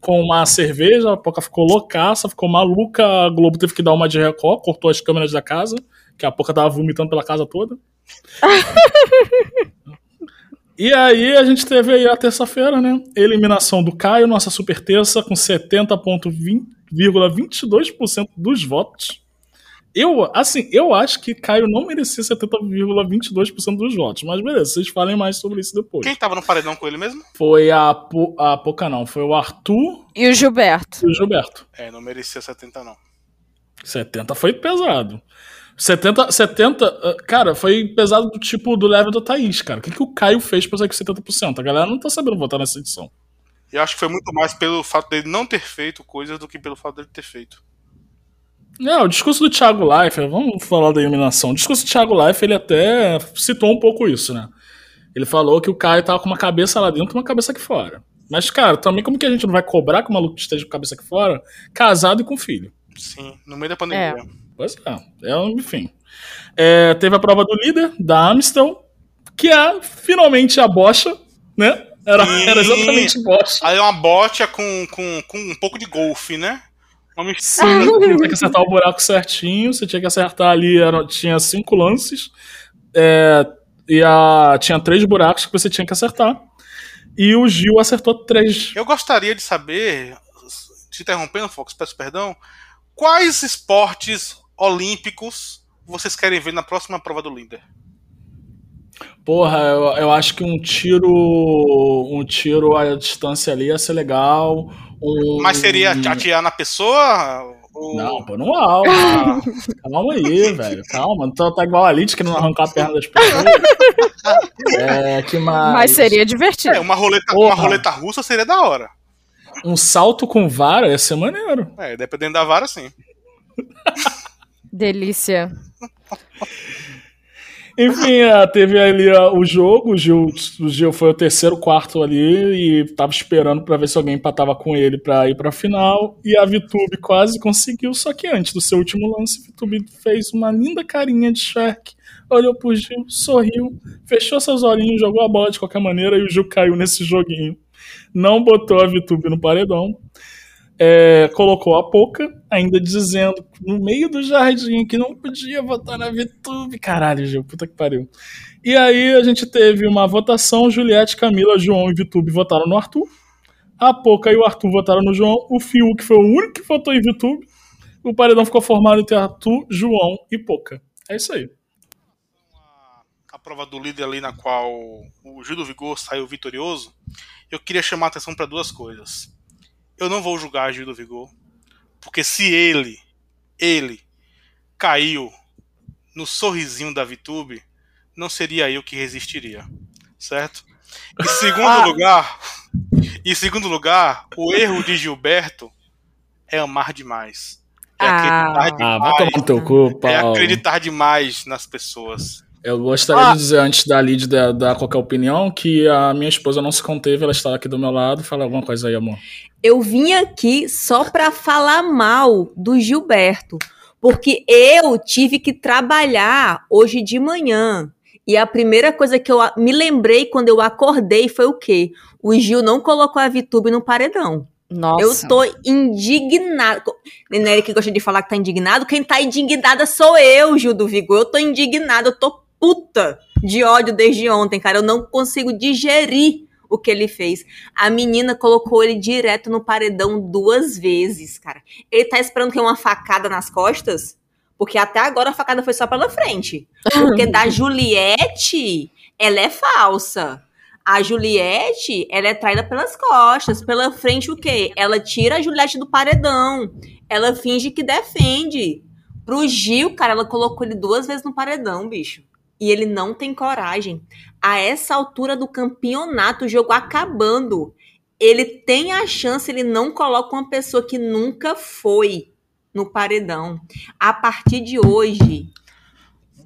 com uma cerveja. A Poca ficou loucaça, ficou maluca. A Globo teve que dar uma de recó, cortou as câmeras da casa, que a Poca tava vomitando pela casa toda. E aí a gente teve aí a terça-feira, né? Eliminação do Caio, nossa super terça, com 70,22% dos votos. Eu, assim, eu acho que Caio não merecia 70,22% dos votos, mas beleza, vocês falem mais sobre isso depois. Quem tava no paredão com ele mesmo? Foi a, Po- a Poca, não, foi o Arthur E o Gilberto? e o Gilberto. É, não merecia 70, não. 70 foi pesado. 70, 70, uh, cara, foi pesado do tipo do level da Thaís, cara. O que, que o Caio fez pra sair com 70%? A galera não tá sabendo votar nessa edição. E eu acho que foi muito mais pelo fato dele não ter feito coisas do que pelo fato dele ter feito. É, o discurso do Thiago Leifert, vamos falar da eliminação. O discurso do Thiago Leifert, ele até citou um pouco isso, né? Ele falou que o Caio tava com uma cabeça lá dentro e uma cabeça aqui fora. Mas, cara, também como que a gente não vai cobrar que o maluco esteja com a cabeça aqui fora, casado e com filho? Sim, no meio da pandemia. Pois é, é enfim. É, teve a prova do líder, da Amstel, que é finalmente a bocha, né? Era, Sim. era exatamente bocha. Aí é uma bote com, com, com um pouco de golfe, né? Uma mistura. Sim, você tinha que acertar o buraco certinho, você tinha que acertar ali, era- tinha cinco lances, é, e a, tinha três buracos que você tinha que acertar. E o Gil acertou três. Eu gostaria de saber, te interrompendo, Fox, peço perdão, quais esportes olímpicos vocês querem ver na próxima prova do líder? Porra, eu, eu acho que um tiro. Um tiro à distância ali ia ser legal. Um- Mas seria atirar na pessoa? Ou... Não, pô, no alto. Calma aí, velho. Calma. Não tá, tá igual a Elite querendo arrancar a perna das pessoas. É, que mais? Mas seria divertido. É, uma roleta, uma roleta russa seria da hora. Um salto com vara ia ser maneiro. É, dependendo da vara, sim. Delícia. Enfim, é, teve ali ó, o jogo, o Gil, o Gil foi o terceiro quarto ali e tava esperando pra ver se alguém empatava com ele pra ir pra final. E a Vitube quase conseguiu, só que antes do seu último lance, a Vitube fez uma linda carinha de Shark, olhou pro Gil, sorriu, fechou seus olhinhos, jogou a bola de qualquer maneira e o Gil caiu nesse joguinho. Não botou a Vitube no paredão. É, colocou a Poca, ainda dizendo no meio do jardim que não podia votar na VTube. Caralho, Gil, puta que pariu. E aí a gente teve uma votação: Juliette, Camila, João e VTube votaram no Arthur. A Poca e o Arthur votaram no João. O Fiuk foi o único que votou em VTube. O paredão ficou formado entre Arthur, João e Poca. É isso aí. A prova do líder ali na qual o Gil do Vigor saiu vitorioso, eu queria chamar a atenção para duas coisas. Eu não vou julgar Gil do Vigor, porque se ele, ele, caiu no sorrisinho da VTube, não seria eu que resistiria, certo? Em segundo lugar, em segundo lugar, o erro de Gilberto é amar demais. É Ah. acreditar Ah, demais. vai tomar no teu cu, é acreditar demais nas pessoas. Eu gostaria Ó. de dizer antes da Lid dar, dar qualquer opinião que a minha esposa não se conteve, ela está aqui do meu lado. Fala alguma coisa aí, amor. Eu vim aqui só pra falar mal do Gilberto, porque eu tive que trabalhar hoje de manhã. E a primeira coisa que eu me lembrei quando eu acordei foi o quê? O Gil não colocou a Vitube no paredão. Nossa. Eu tô indignada. Nenery que gosta de falar que tá indignado. Quem tá indignada sou eu, Gil do Vigor. Eu tô indignada, eu tô puta de ódio desde ontem, cara. Eu não consigo digerir o que ele fez. A menina colocou ele direto no paredão duas vezes, cara. Ele tá esperando que uma facada nas costas? Porque até agora a facada foi só pela frente. Porque da Juliette, ela é falsa. A Juliette, ela é traída pelas costas. Pela frente, o quê? Ela tira a Juliette do paredão. Ela finge que defende. Pro Gil, cara, ela colocou ele duas vezes no paredão, bicho. E ele não tem coragem. A essa altura do campeonato, o jogo acabando, ele tem a chance, ele não coloca uma pessoa que nunca foi no paredão. A partir de hoje,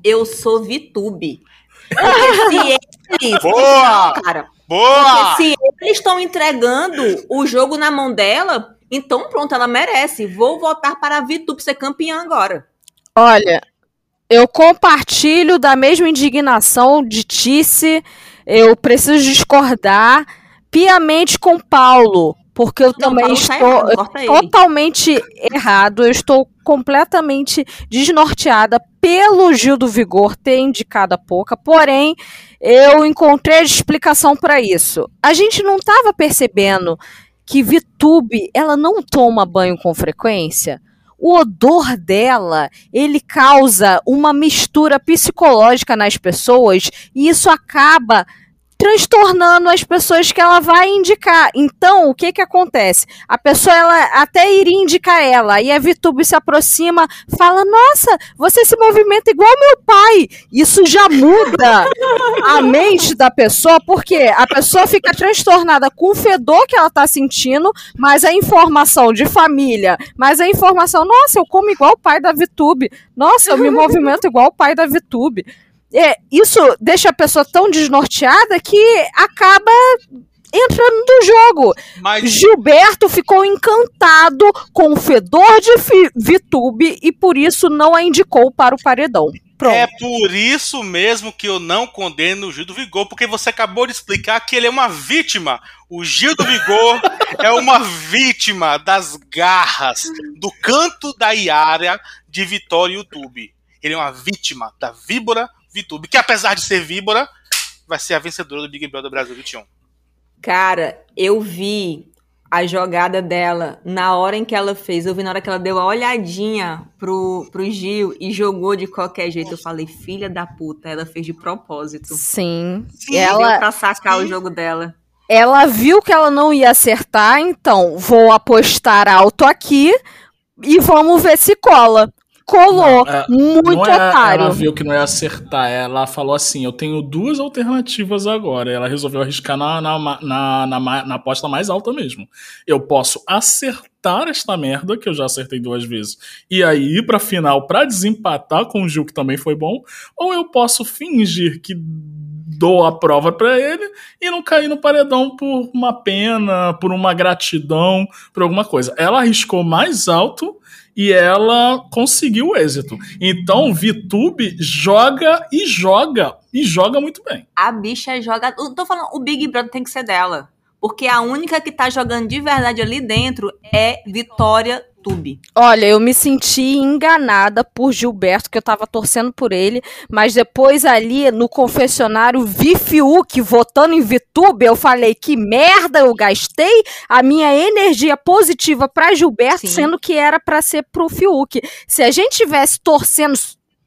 eu sou VTube. Porque se eles. Boa! Cara, Boa! se eles estão entregando o jogo na mão dela, então pronto, ela merece. Vou votar para a VTube ser campeã agora. Olha, eu compartilho da mesma indignação de Tice. Eu preciso discordar piamente com Paulo. porque eu Não, também tá estou errado, totalmente errado. Eu estou completamente desnorteada pelo Gil do Vigor ter indicado a Poca, porém eu encontrei a explicação para isso. A gente não estava percebendo que Vitube ela não toma banho com frequência. O odor dela, ele causa uma mistura psicológica nas pessoas e isso acaba transtornando as pessoas que ela vai indicar. Então, o que que acontece? A pessoa ela até iria indicar ela, e a Vitube se aproxima, fala: "Nossa, você se movimenta igual meu pai". Isso já muda a mente da pessoa, porque a pessoa fica transtornada com o fedor que ela tá sentindo, mas a informação de família, mas a informação, nossa, eu como igual o pai da Vitube. Nossa, eu me movimento igual o pai da Vitube. É, isso deixa a pessoa tão desnorteada que acaba entrando no jogo. Mas Gilberto ficou encantado com o fedor de Vitube e por isso não a indicou para o paredão. Pronto. é por isso mesmo que eu não condeno o Gil do Vigor, porque você acabou de explicar que ele é uma vítima. O Gil do Vigor é uma vítima das garras, do canto da Iara de Vitória YouTube. Ele é uma vítima da víbora Vitube, que apesar de ser víbora, vai ser a vencedora do Big Brother Brasil 21. Cara, eu vi a jogada dela na hora em que ela fez. Eu vi na hora que ela deu a olhadinha pro, pro Gil e jogou de qualquer jeito. Eu falei, filha da puta, ela fez de propósito. Sim. Sim, ela, pra sacar sim. o jogo dela. ela viu que ela não ia acertar, então vou apostar alto aqui e vamos ver se cola. Colou. Não, é- Muito não é, otário. Ela viu que não ia acertar. Ela falou assim: eu tenho duas alternativas agora. Ela resolveu arriscar na, na, na, na, na aposta mais alta mesmo. Eu posso acertar esta merda, que eu já acertei duas vezes, e aí ir pra final pra desempatar com o Gil, que também foi bom, ou eu posso fingir que dou a prova pra ele e não cair no paredão por uma pena, por uma gratidão, por alguma coisa. Ela arriscou mais alto e ela conseguiu o êxito. Então, Vitube joga e joga e joga muito bem. A bicha joga. Tô falando, o Big Brother tem que ser dela. Porque a única que tá jogando de verdade ali dentro é Vitória Tube. Olha, eu me senti enganada por Gilberto, que eu tava torcendo por ele, mas depois ali no confessionário vi Fiuk votando em Vitube, eu falei que merda, eu gastei a minha energia positiva pra Gilberto, Sim. sendo que era pra ser pro Fiuk. Se a gente tivesse torcendo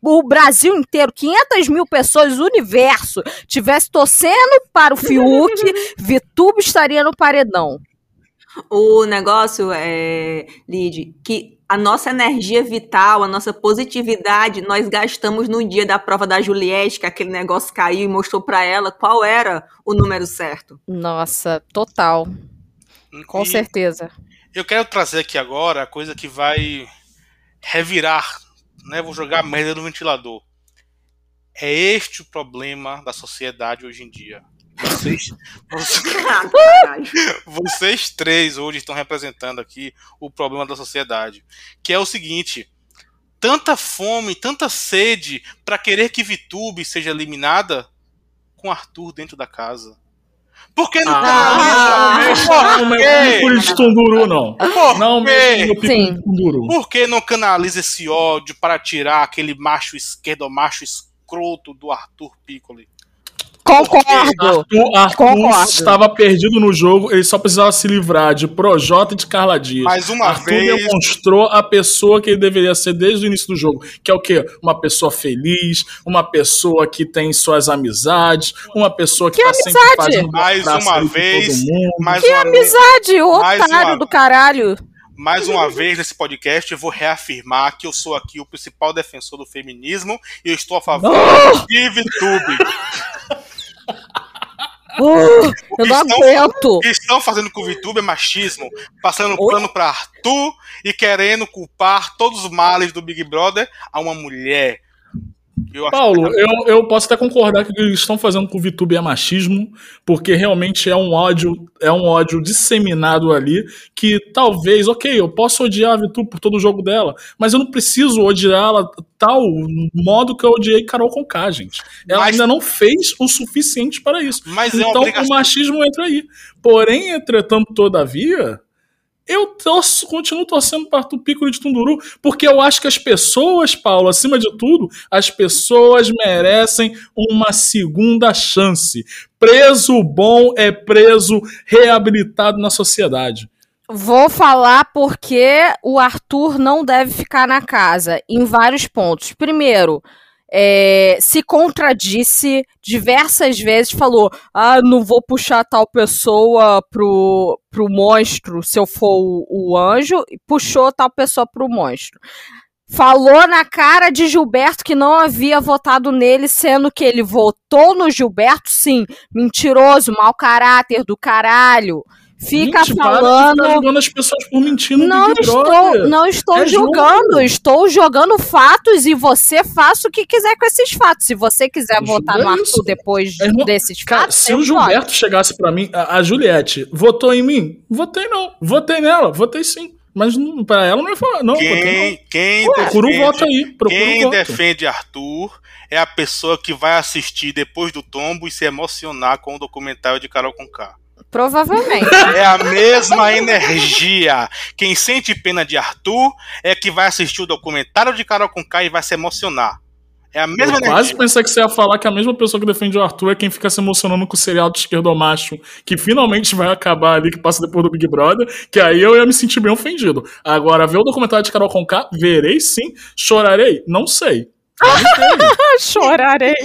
o Brasil inteiro, 500 mil pessoas, o universo, tivesse torcendo para o Fiuk, Vitube estaria no paredão. O negócio é, Lid, que a nossa energia vital, a nossa positividade, nós gastamos no dia da prova da Juliette, que aquele negócio caiu e mostrou pra ela qual era o número certo. Nossa, total, com E certeza. Eu quero trazer aqui agora a coisa que vai revirar, né? Vou jogar merda no ventilador. É este o problema da sociedade hoje em dia. Vocês, vocês, vocês três hoje estão representando aqui o problema da sociedade, que é o seguinte: tanta fome, tanta sede para querer que Vitube seja eliminada com Arthur dentro da casa. Por que não Ah, canaliza? não Por me quê? pico de tunduru, não. Por Não quê? me pico Sim. de tunduru. Por que não canaliza esse ódio para tirar aquele macho esquerdo, ou macho escroto do Arthur Piccoli? Concordo. Arthur, Arthur Concordo. estava perdido no jogo, ele só precisava se livrar de Projota e de Carla Dias. Mais uma Arthur vez- demonstrou a pessoa que ele deveria ser desde o início do jogo, que é o quê? Uma pessoa feliz, uma pessoa que tem suas amizades, uma pessoa que, Que tá sempre amizade? fazendo Mais uma vez, todo mundo. mais Que uma, amizade, o Mais otário uma- do caralho. mais uma vez nesse podcast eu vou reafirmar que eu sou aqui o principal defensor do feminismo e eu estou a favor de VTube. Uh, eu não estão- aguento. O que estão fazendo com o VTube é machismo, passando Oi? plano para Arthur e querendo culpar todos os males do Big Brother a uma mulher. Eu Paulo, que- eu, eu posso até concordar que o que eles estão fazendo com o VTube é machismo, porque realmente é um ódio, é um ódio disseminado ali, que talvez, ok, eu posso odiar a VTube por todo o jogo dela, mas eu não preciso odiá-la tal modo que eu odiei Carol Conká, gente. Ela Mas- ainda não fez o suficiente para isso. Mas é então obrigação. o machismo entra aí. Porém, entretanto, todavia, eu torço, continuo torcendo para o Pico de Tunduru, porque eu acho que as pessoas, Paulo, acima de tudo, as pessoas merecem uma segunda chance. Preso bom é preso reabilitado na sociedade. Vou falar porque o Arthur não deve ficar na casa, em vários pontos. Primeiro, é, se contradisse diversas vezes, falou: ah, não vou puxar tal pessoa pro, pro monstro se eu for o, o anjo, e puxou tal pessoa pro monstro. Falou na cara de Gilberto que não havia votado nele, sendo que ele votou no Gilberto, sim. Mentiroso, mau caráter do caralho. Fica Gente, para de falando. ficar julgando as pessoas por mentir no Não Big estou, Brother. não estou É julgando, jogo. estou jogando fatos e você faça o que quiser com esses fatos. Se você quiser votar no Arthur isso. depois É, irmão, desses Cara, fatos, se o Gilberto chegasse pra mim, a, a Juliette votou em mim? Votei não. Votei nela, votei sim. Mas não, pra ela não ia falar. Não, votei Quem, quem não. Procura um defende- voto aí. Procura Quem um voto. defende Arthur é a pessoa que vai assistir depois do tombo e se emocionar com o documentário de Carol Conká. Provavelmente. É a mesma energia. Quem sente pena de Arthur é que vai assistir o documentário de Carol Conká e vai se emocionar. É a mesma Eu quase energia. pensei que você ia falar que a mesma pessoa que defende o Arthur é quem fica se emocionando com o serial do esquerdomacho, que finalmente vai acabar ali, que passa depois do Big Brother, que aí eu ia me sentir bem ofendido. Agora, ver o documentário de Carol Conká, verei sim. Chorarei? Não sei. Chorarei.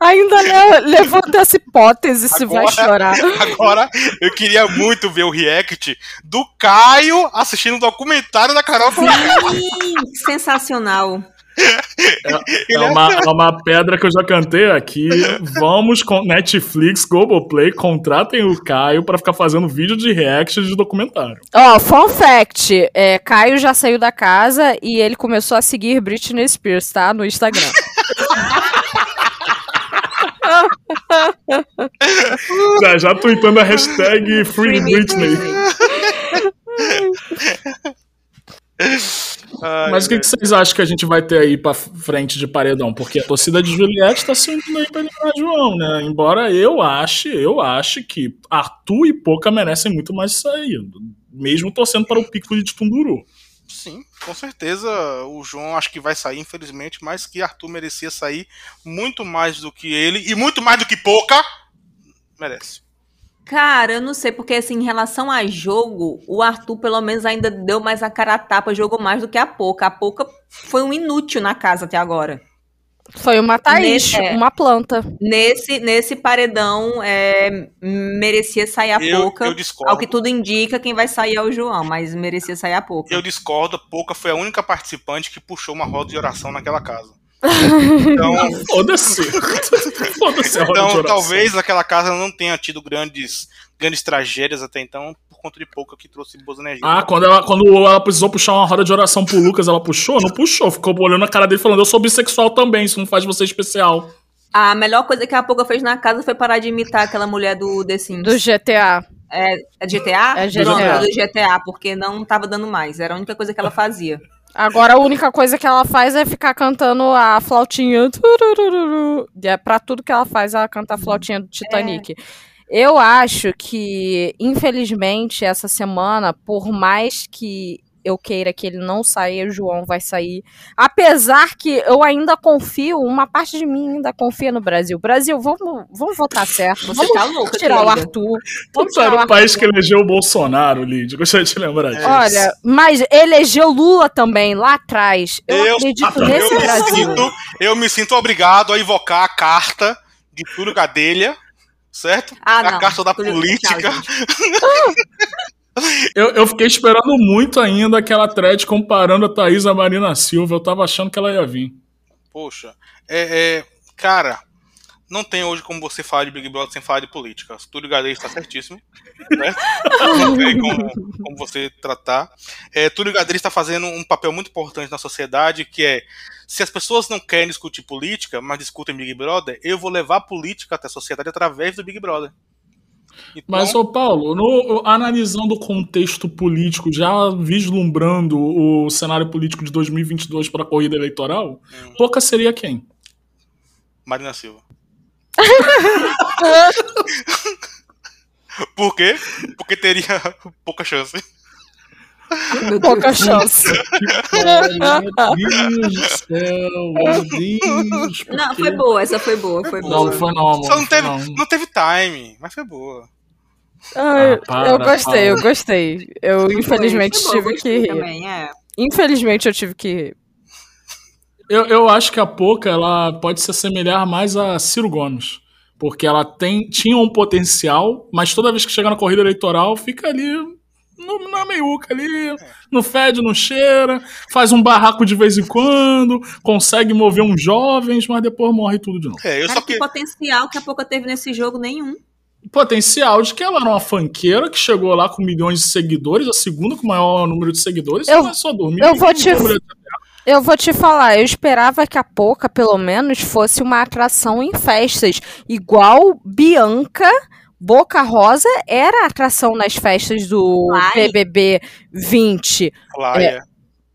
Ainda le levanta essa hipótese se vai Agora- chorar. Agora, eu queria muito ver o react do Caio assistindo o documentário da Carol. Sim, sensacional. É uma, é uma pedra que eu já cantei aqui. Vamos com Netflix, Globoplay, contratem o Caio pra ficar fazendo vídeo de react de documentário. Ó, fun fact: é, Caio já saiu da casa e ele começou a seguir Britney Spears, tá? No Instagram. Já, já tweetando a hashtag Free Britney. Ai, Mas o que, que vocês acham que a gente vai ter aí pra frente de paredão? Porque a torcida de Juliette tá se unindo aí pra eliminar João, né? Embora eu ache, eu ache que Arthur e Poca merecem muito mais sair. Mesmo torcendo para o pico de Tunduru. Sim, com certeza o João acho que vai sair, infelizmente, mas que Arthur merecia sair muito mais do que ele e muito mais do que Pouca. Merece. Cara, eu não sei, porque assim, em relação a jogo, o Arthur pelo menos ainda deu mais a cara a tapa, jogou mais do que a Poca. A Poca foi um inútil na casa até agora. Foi uma Thaís, Nesse- é. uma planta. Nesse, nesse paredão, é, merecia sair a Eu- Poca. eu discordo. Ao que tudo indica, quem vai sair é o João, mas merecia sair a Poca. Eu discordo, Pouca foi a única participante que puxou uma roda de oração naquela casa. Então, Foda-se. Foda-se então talvez aquela casa não tenha tido grandes, grandes tragédias até então, por conta de Pouca que trouxe boas energias. Ah, quando ela, quando ela precisou puxar uma roda de oração pro Lucas, ela puxou? Não puxou. Ficou olhando a cara dele falando: Eu sou bissexual também, isso não faz você especial. A melhor coisa que a Poca fez na casa foi parar de imitar aquela mulher do The Sims. Do GTA. É, é GTA? É GTA. Pronto, do GTA, porque não tava dando mais. Era a única coisa que ela fazia. Agora a única coisa que ela faz é ficar cantando a flautinha. é pra tudo que ela faz, ela canta a flautinha do Titanic. Eu acho que, infelizmente, essa semana, por mais que eu queira que ele não saia, o João vai sair. Apesar que eu ainda confio, uma parte de mim ainda confia no Brasil. Brasil, vamos, vamos votar certo. Você vamos tá louca, tirar o. Arthur. Vamos Tá tirar o Arthur. país que elegeu o Bolsonaro, Lid. Gostaria de lembrar disso. Olha, mas elegeu Lula também lá atrás. Eu, Eu- acredito eu, nesse me Brasil. sinto, eu me sinto obrigado a invocar a carta de Túlio Gadelha, certo? Ah, a não. carta da Túlio- política. Eu, eu fiquei esperando muito ainda aquela thread comparando a Thaís a Marina Silva. Eu tava achando que ela ia vir. Poxa, é, é, cara, não tem hoje como você falar de Big Brother sem falar de política. Túlio Gadelha está certíssimo. Né? Não tem como, como você tratar. É, Túlio Gadelha está fazendo um papel muito importante na sociedade, que é se as pessoas não querem discutir política, mas discutem Big Brother, eu vou levar política até a sociedade através do Big Brother. Então, Mas, ô Paulo, no- analisando o contexto político, já vislumbrando o cenário político de 2022 para a corrida eleitoral, Hum. Pouca seria quem? Marina Silva. Por quê? Porque teria pouca chance. Pouca chance. Meu Deus do céu, meu Deus. Não, foi boa, essa foi boa, foi boa. Não, foi não, amor. Só não teve, Não. não teve time, mas foi boa. Ai, Ah, para, eu gostei, eu gostei. Eu, infelizmente, Foi boa, tive que rir. também, é. Infelizmente, eu tive que rir. Eu, eu acho que a Poca ela pode se assemelhar mais a Ciro Gomes. Porque ela tem, tinha um potencial, mas toda vez que chega na corrida eleitoral, fica ali no, na meiuca ali, não fede, não cheira, faz um barraco de vez em quando, consegue mover uns jovens, mas depois morre tudo de novo. É, eu Cara, só que que. potencial que a pouco teve nesse jogo nenhum. Potencial de que ela era uma fanqueira que chegou lá com milhões de seguidores, a segunda com o maior número de seguidores, Eu- e começou a dormir. eu vou te- Eu vou te falar, eu esperava que a Poca, pelo menos, fosse uma atração em festas, igual Bianca Boca Rosa era a atração nas festas do. BBB 20, Lá, é.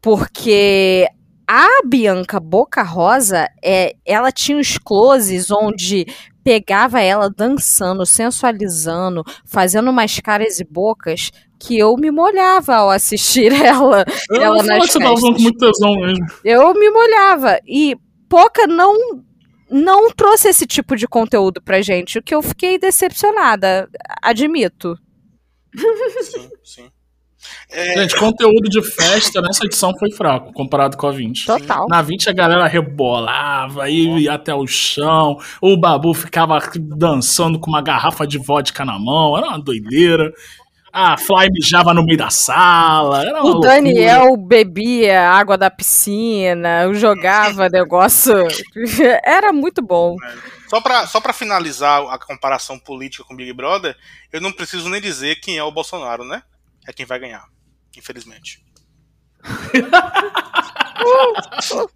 porque a Bianca Boca Rosa, é, ela tinha os closes onde pegava ela dançando, sensualizando, fazendo umas caras e bocas que eu me molhava ao assistir ela, Eu ela nas festas. muito tesão mesmo. Eu me molhava. E Poca não não trouxe esse tipo de conteúdo pra gente, o que eu fiquei decepcionada, admito. Sim, sim. É, Gente, conteúdo de festa nessa edição foi fraco comparado com a 20. Total. Na 20 a galera rebolava, ia até o chão, o Babu ficava dançando com uma garrafa de vodka na mão, era uma doideira. A Fly mijava no meio da sala, era uma O loucura. Daniel bebia água da piscina, jogava negócio. Era muito bom. Só pra, só pra finalizar a comparação política com o Big Brother, eu não preciso nem dizer quem é o Bolsonaro, né? É quem vai ganhar, infelizmente.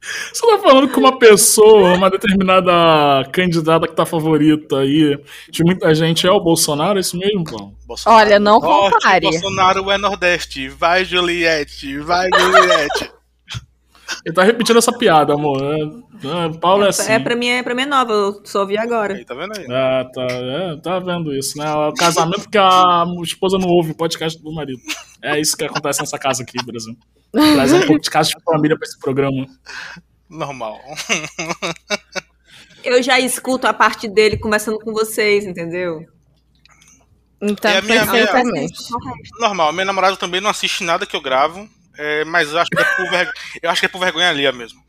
Você tá falando que uma pessoa, uma determinada candidata que tá favorita aí, de muita gente, é o Bolsonaro, é isso mesmo, Paulo? Bolsonaro Olha, não é norte, compare. Bolsonaro é Nordeste. Vai, Juliette. Vai, Juliette. Ele tá repetindo essa piada, amor. É, é, Paulo é assim. É, pra mim, é, pra mim é nova, eu só ouvi agora. Aí, tá vendo aí? Ah, tá, é, tá vendo isso, né? O casamento que a esposa não ouve o podcast do marido. É isso que acontece nessa casa aqui, Brasil. Trazer um pouco de casa de família pra esse programa. Normal. Eu já escuto a parte dele conversando com vocês, entendeu? Então, É a minha- perfeitamente. Normal. Minha namorada também não assiste nada que eu gravo. é, mas eu acho, que é por vergonha, eu acho que é por vergonha alheia mesmo.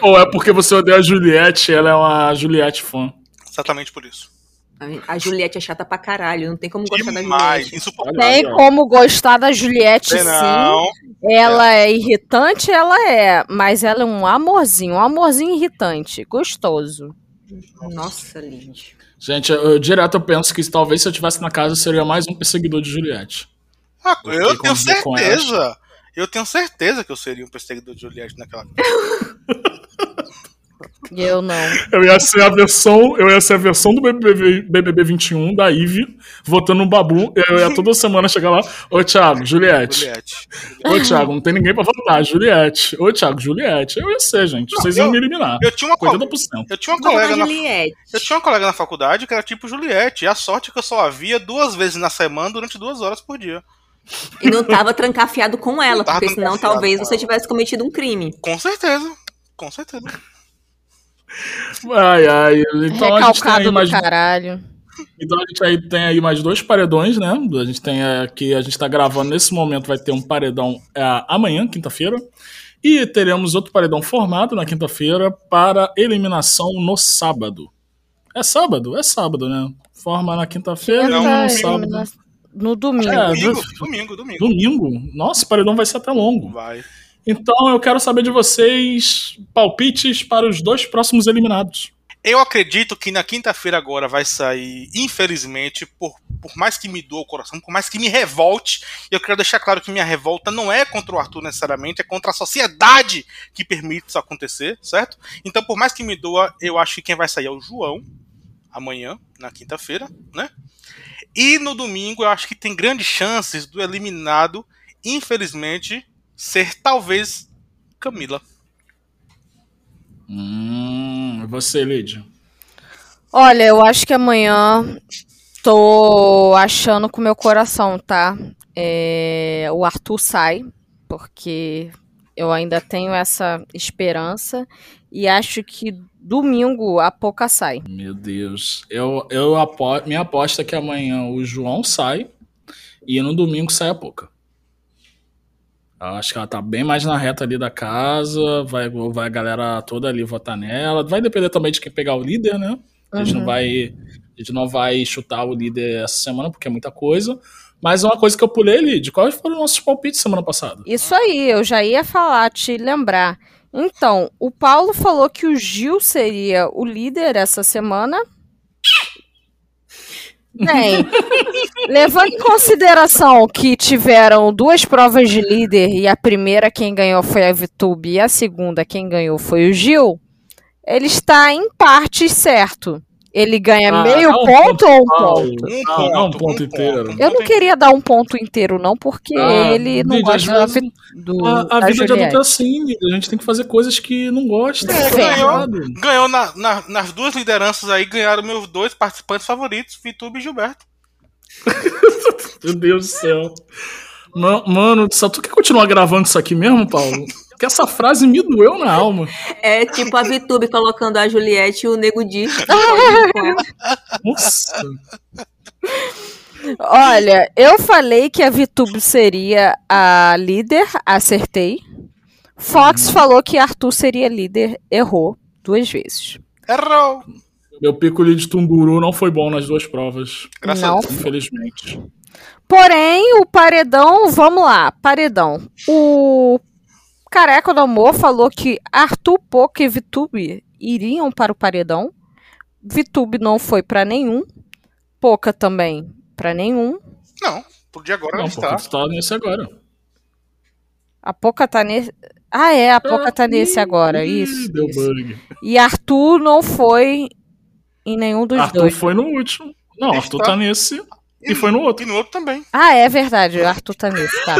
Ou é porque você odeia a Juliette, ela é uma Juliette fã. Exatamente por isso. A Juliette é chata pra caralho, não tem como gostar da. Juliette. Tem como gostar da Juliette, Tem sim. Não. Ela é irritante, ela é, mas ela é um amorzinho, um amorzinho irritante, gostoso. Nossa, Lid. Gente, eu, eu direto eu penso que talvez se eu estivesse na casa, eu seria mais um perseguidor de Juliette. Ah, Eu eu tenho certeza. Eu tenho certeza que eu seria um perseguidor de Juliette naquela. E eu não. Eu ia ser a versão, eu ia ser a versão do BBB, BBB 21 da Ive, votando no Babu. Eu ia toda semana chegar lá, ô Thiago, Juliette. Juliette. Ô Thiago, não tem ninguém pra votar, Juliette. Ô Thiago, Juliette. Eu ia ser, gente. Vocês iam eu- me eliminar. Eu tinha uma, co- 80%. eu tinha uma colega na Juliette. Eu tinha uma colega na faculdade que era tipo Juliette. E a sorte é que eu só a via duas vezes na semana durante duas horas por dia. E não tava trancafiado com ela, Não porque senão talvez você tivesse cometido um crime. Com certeza. Com certeza. Ai, ai. Então a gente tem Recalcado aí do mais. caralho. Então a gente aí tem aí mais dois paredões, né? A gente tem aqui, a gente tá gravando nesse momento, vai ter um paredão é, amanhã, quinta-feira. E teremos outro paredão formado na quinta-feira para eliminação no sábado. É sábado? É sábado, né? Forma na quinta-feira Não, no sábado. No domingo. É, Domingo, do- domingo, domingo. Domingo? Nossa, o paredão vai ser até longo. Vai. Então eu quero saber de vocês palpites para os dois próximos eliminados. Eu acredito que na quinta-feira agora vai sair, infelizmente, por, por mais que me doa o coração, por mais que me revolte, eu quero deixar claro que minha revolta não é contra o Arthur necessariamente, é contra a sociedade que permite isso acontecer, certo? Então, por mais que me doa, eu acho que quem vai sair é o João, amanhã, na quinta-feira, né? E no domingo eu acho que tem grandes chances do eliminado, infelizmente, ser talvez Camila. Hum, você, Lídia. Olha, eu acho que amanhã tô achando com o meu coração, tá? É, o Arthur sai, porque eu ainda tenho essa esperança e acho que domingo a Poca sai. Meu Deus. Eu, eu apo minha aposta é que amanhã o João sai e no domingo sai a Poca. Acho que ela tá bem mais na reta ali da casa, vai, vai a galera toda ali votar nela. Vai depender também de quem pegar o líder, né? A gente, não Uhum. vai, a gente não vai chutar o líder essa semana, porque é muita coisa. Mas uma coisa que eu pulei, Lid, quais foram os nossos palpites semana passada? Isso aí, eu já ia falar, te lembrar. Então, o Paulo falou que o Gil seria o líder essa semana. Bem, levando em consideração que tiveram duas provas de líder e a primeira quem ganhou foi a Vitube e a segunda quem ganhou foi o Gil, ele está em parte certo. Ele ganha Ah, meio um ponto ou um ponto? Um Ah, dá um ponto, ponto um inteiro. ponto. Eu não queria dar um ponto inteiro, não, porque Ah, ele não gosta da vi- do, A, a da vida de Juliette. adulto é assim. A gente tem que fazer coisas que não gosta. É, tá ganhou. Ganhou na- na- nas duas lideranças aí, ganharam meus dois participantes favoritos, Vitube e Gilberto. Meu Deus do céu. Ma- Mano, só tu quer continuar gravando isso aqui mesmo, Paulo? Porque essa frase me doeu na alma. É tipo a Vitube colocando a Juliette e o Nego Di. Nossa. Olha, eu falei que a Vitube seria a líder, acertei. Fox falou que Arthur seria líder, errou duas vezes. Errou! Meu pico de Tumburu não foi bom nas duas provas. Graças Não. a Deus. Infelizmente. Porém, o paredão, vamos lá, paredão. O Careca do Amor falou que Arthur, Poca e Vitube iriam para o paredão. Vitube não foi para nenhum. Poca também para nenhum. Não, dia agora Não, não está. tu tá nesse agora. A Poca tá nesse. Ah, é, a Poca tá nesse Ih, agora. ih, Isso. Deu isso. bug. E Arthur não foi em nenhum dos Arthur dois. foi no último. Não, Arthur Está. tá nesse e foi no outro. E no outro também. Ah, é verdade. O Arthur tá nesse, tá.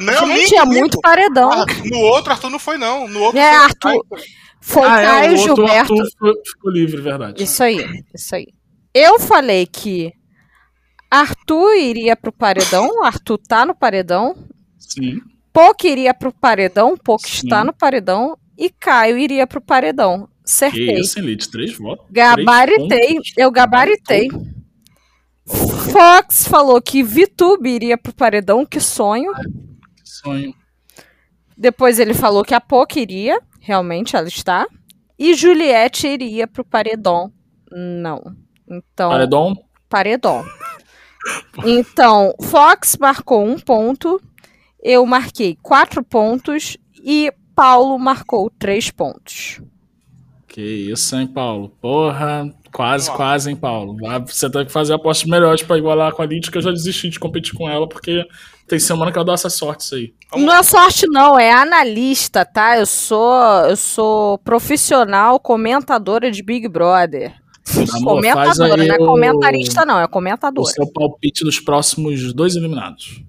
Não, Gente, minto, é muito paredão. Ah, No outro, Arthur não foi, não. No outro É, foi- Arthur. Foi Ah, é, Caio outro Gilberto. Arthur foi- ficou livre, verdade. Isso aí, isso aí. Eu falei que Arthur iria pro paredão. Arthur tá no paredão. Sim. Pouco iria pro paredão. Pouco Sim. está no paredão. E Caio iria pro paredão. Que Acertei. isso, Elite? Três votos? Gabaritei. Três. Eu gabaritei. Fox falou que Vitube iria pro paredão. Que sonho. Sonho. Depois ele falou que a Poca iria. Realmente, ela está. E Juliette iria pro paredão. Não. Então. Paredão? Paredão. Então, Fox marcou um ponto, eu marquei quatro pontos e Paulo marcou três pontos. Que isso, hein, Paulo? Porra, quase, lá. quase, hein, Paulo? Você tem que fazer apostas melhores pra igualar com a Lid, que eu já desisti de competir com ela, porque tem semana que ela dá essa sorte isso aí. Vamos não é sorte não, é analista, tá? Eu sou, eu sou profissional comentadora de Big Brother. Amor, comentadora, não é o- comentarista não, é O comentadora. seu palpite dos próximos dois eliminados.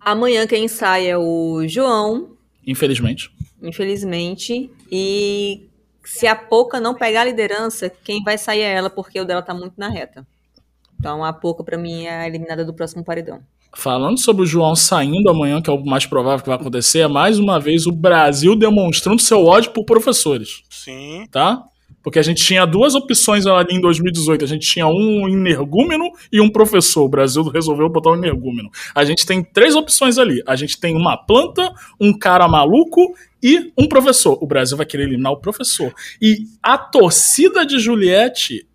Amanhã quem sai é o João, Infelizmente. infelizmente. E se a Poca não pegar a liderança, quem vai sair é ela, porque o dela tá muito na reta. Então a Poca, pra mim, é a eliminada do próximo paredão. Falando sobre o João saindo amanhã, que é o mais provável que vai acontecer, é mais uma vez o Brasil demonstrando seu ódio por professores, Sim. tá? Porque a gente tinha duas opções ali em 2018. A gente tinha um energúmeno e um professor. O Brasil resolveu botar um energúmeno. A gente tem três opções ali. A gente tem uma planta, um cara maluco e um professor. O Brasil vai querer eliminar o professor. E a torcida de Juliette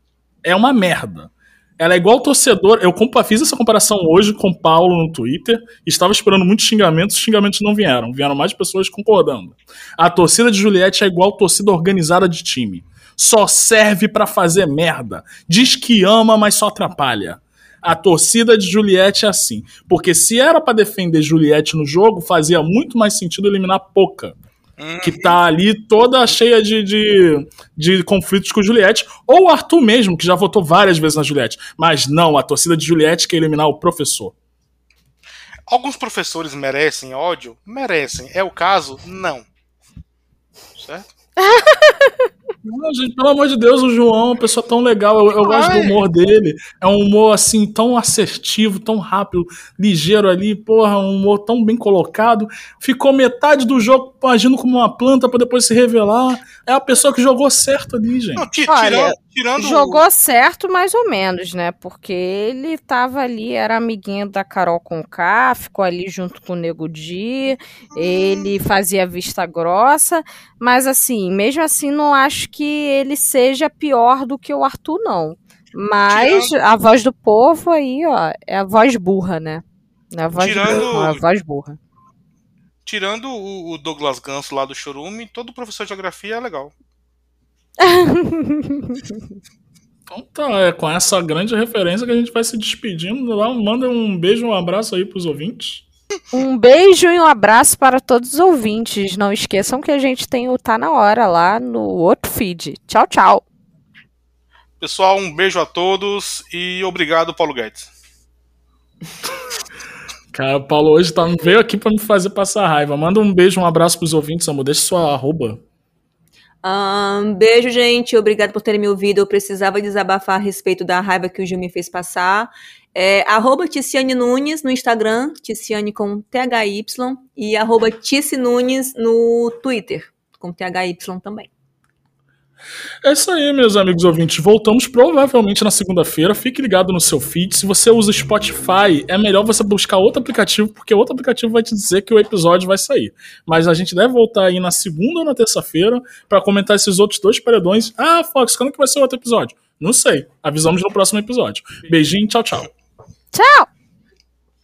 é uma merda. Ela é igual torcedor. Eu fiz essa comparação hoje com o Paulo no Twitter. Estava esperando muitos xingamentos, os xingamentos não vieram. Vieram mais pessoas concordando. A torcida de Juliette é igual torcida organizada de time. Só serve pra fazer merda. Diz que ama, mas só atrapalha. A torcida de Juliette é assim. Porque se era pra defender Juliette no jogo, fazia muito mais sentido eliminar Poca que tá ali toda cheia de, de, de conflitos com Juliette, ou o Arthur mesmo, que já votou várias vezes na Juliette. Mas não, a torcida de Juliette quer eliminar o professor. Alguns professores merecem ódio? Merecem. É o caso? Não. Certo? Não, gente, pelo amor de Deus, o João é uma pessoa tão legal. Eu, eu gosto do humor dele. É um humor assim, tão assertivo, tão rápido, ligeiro ali, porra, um humor tão bem colocado. Ficou metade do jogo agindo como uma planta pra depois se revelar. É a pessoa que jogou certo ali, gente. Não, tirando, tirando Jogou certo, mais ou menos, né? Porque ele tava ali, era amiguinho da Carol Conká, ficou ali junto com o Nego Di, ele fazia vista grossa, mas assim, mesmo assim, não acho que ele seja pior do que o Arthur, não. Mas a voz do povo aí, ó, é a voz burra, né? É a voz Tirando- burra, é a voz burra. Tirando o o Douglas Ganso lá do Chorume, todo professor de geografia é legal. Então tá, é com essa grande referência que a gente vai se despedindo. Lá, manda um beijo, um abraço aí pros ouvintes. Um beijo e um abraço para todos os ouvintes. Não esqueçam que a gente tem o Tá Na Hora lá no outro feed. Tchau, tchau. Pessoal, um beijo a todos e obrigado, Paulo Guedes. Cara, o Paulo hoje tá, veio aqui pra me fazer passar raiva. Manda um beijo, um abraço pros ouvintes, amor. Deixa sua arroba. Ahn, beijo, gente. Obrigado por terem me ouvido. Eu precisava desabafar a respeito da raiva que o Gil me fez passar. É, Ticiane Nunes no Instagram, Ticiane com THY, e arroba Tici Nunes no Twitter, com THY também. É isso aí, meus amigos ouvintes. Voltamos provavelmente na segunda-feira. Fique ligado no seu feed. Se você usa Spotify, é melhor você buscar outro aplicativo, porque outro aplicativo vai te dizer que o episódio vai sair. Mas a gente deve voltar aí na segunda ou na terça-feira pra comentar esses outros dois paredões. Ah, Fox, quando que vai ser o outro episódio? Não sei. Avisamos no próximo episódio. Beijinho, tchau, tchau. Tchau!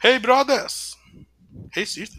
Hey, brothers! Hey, sisters!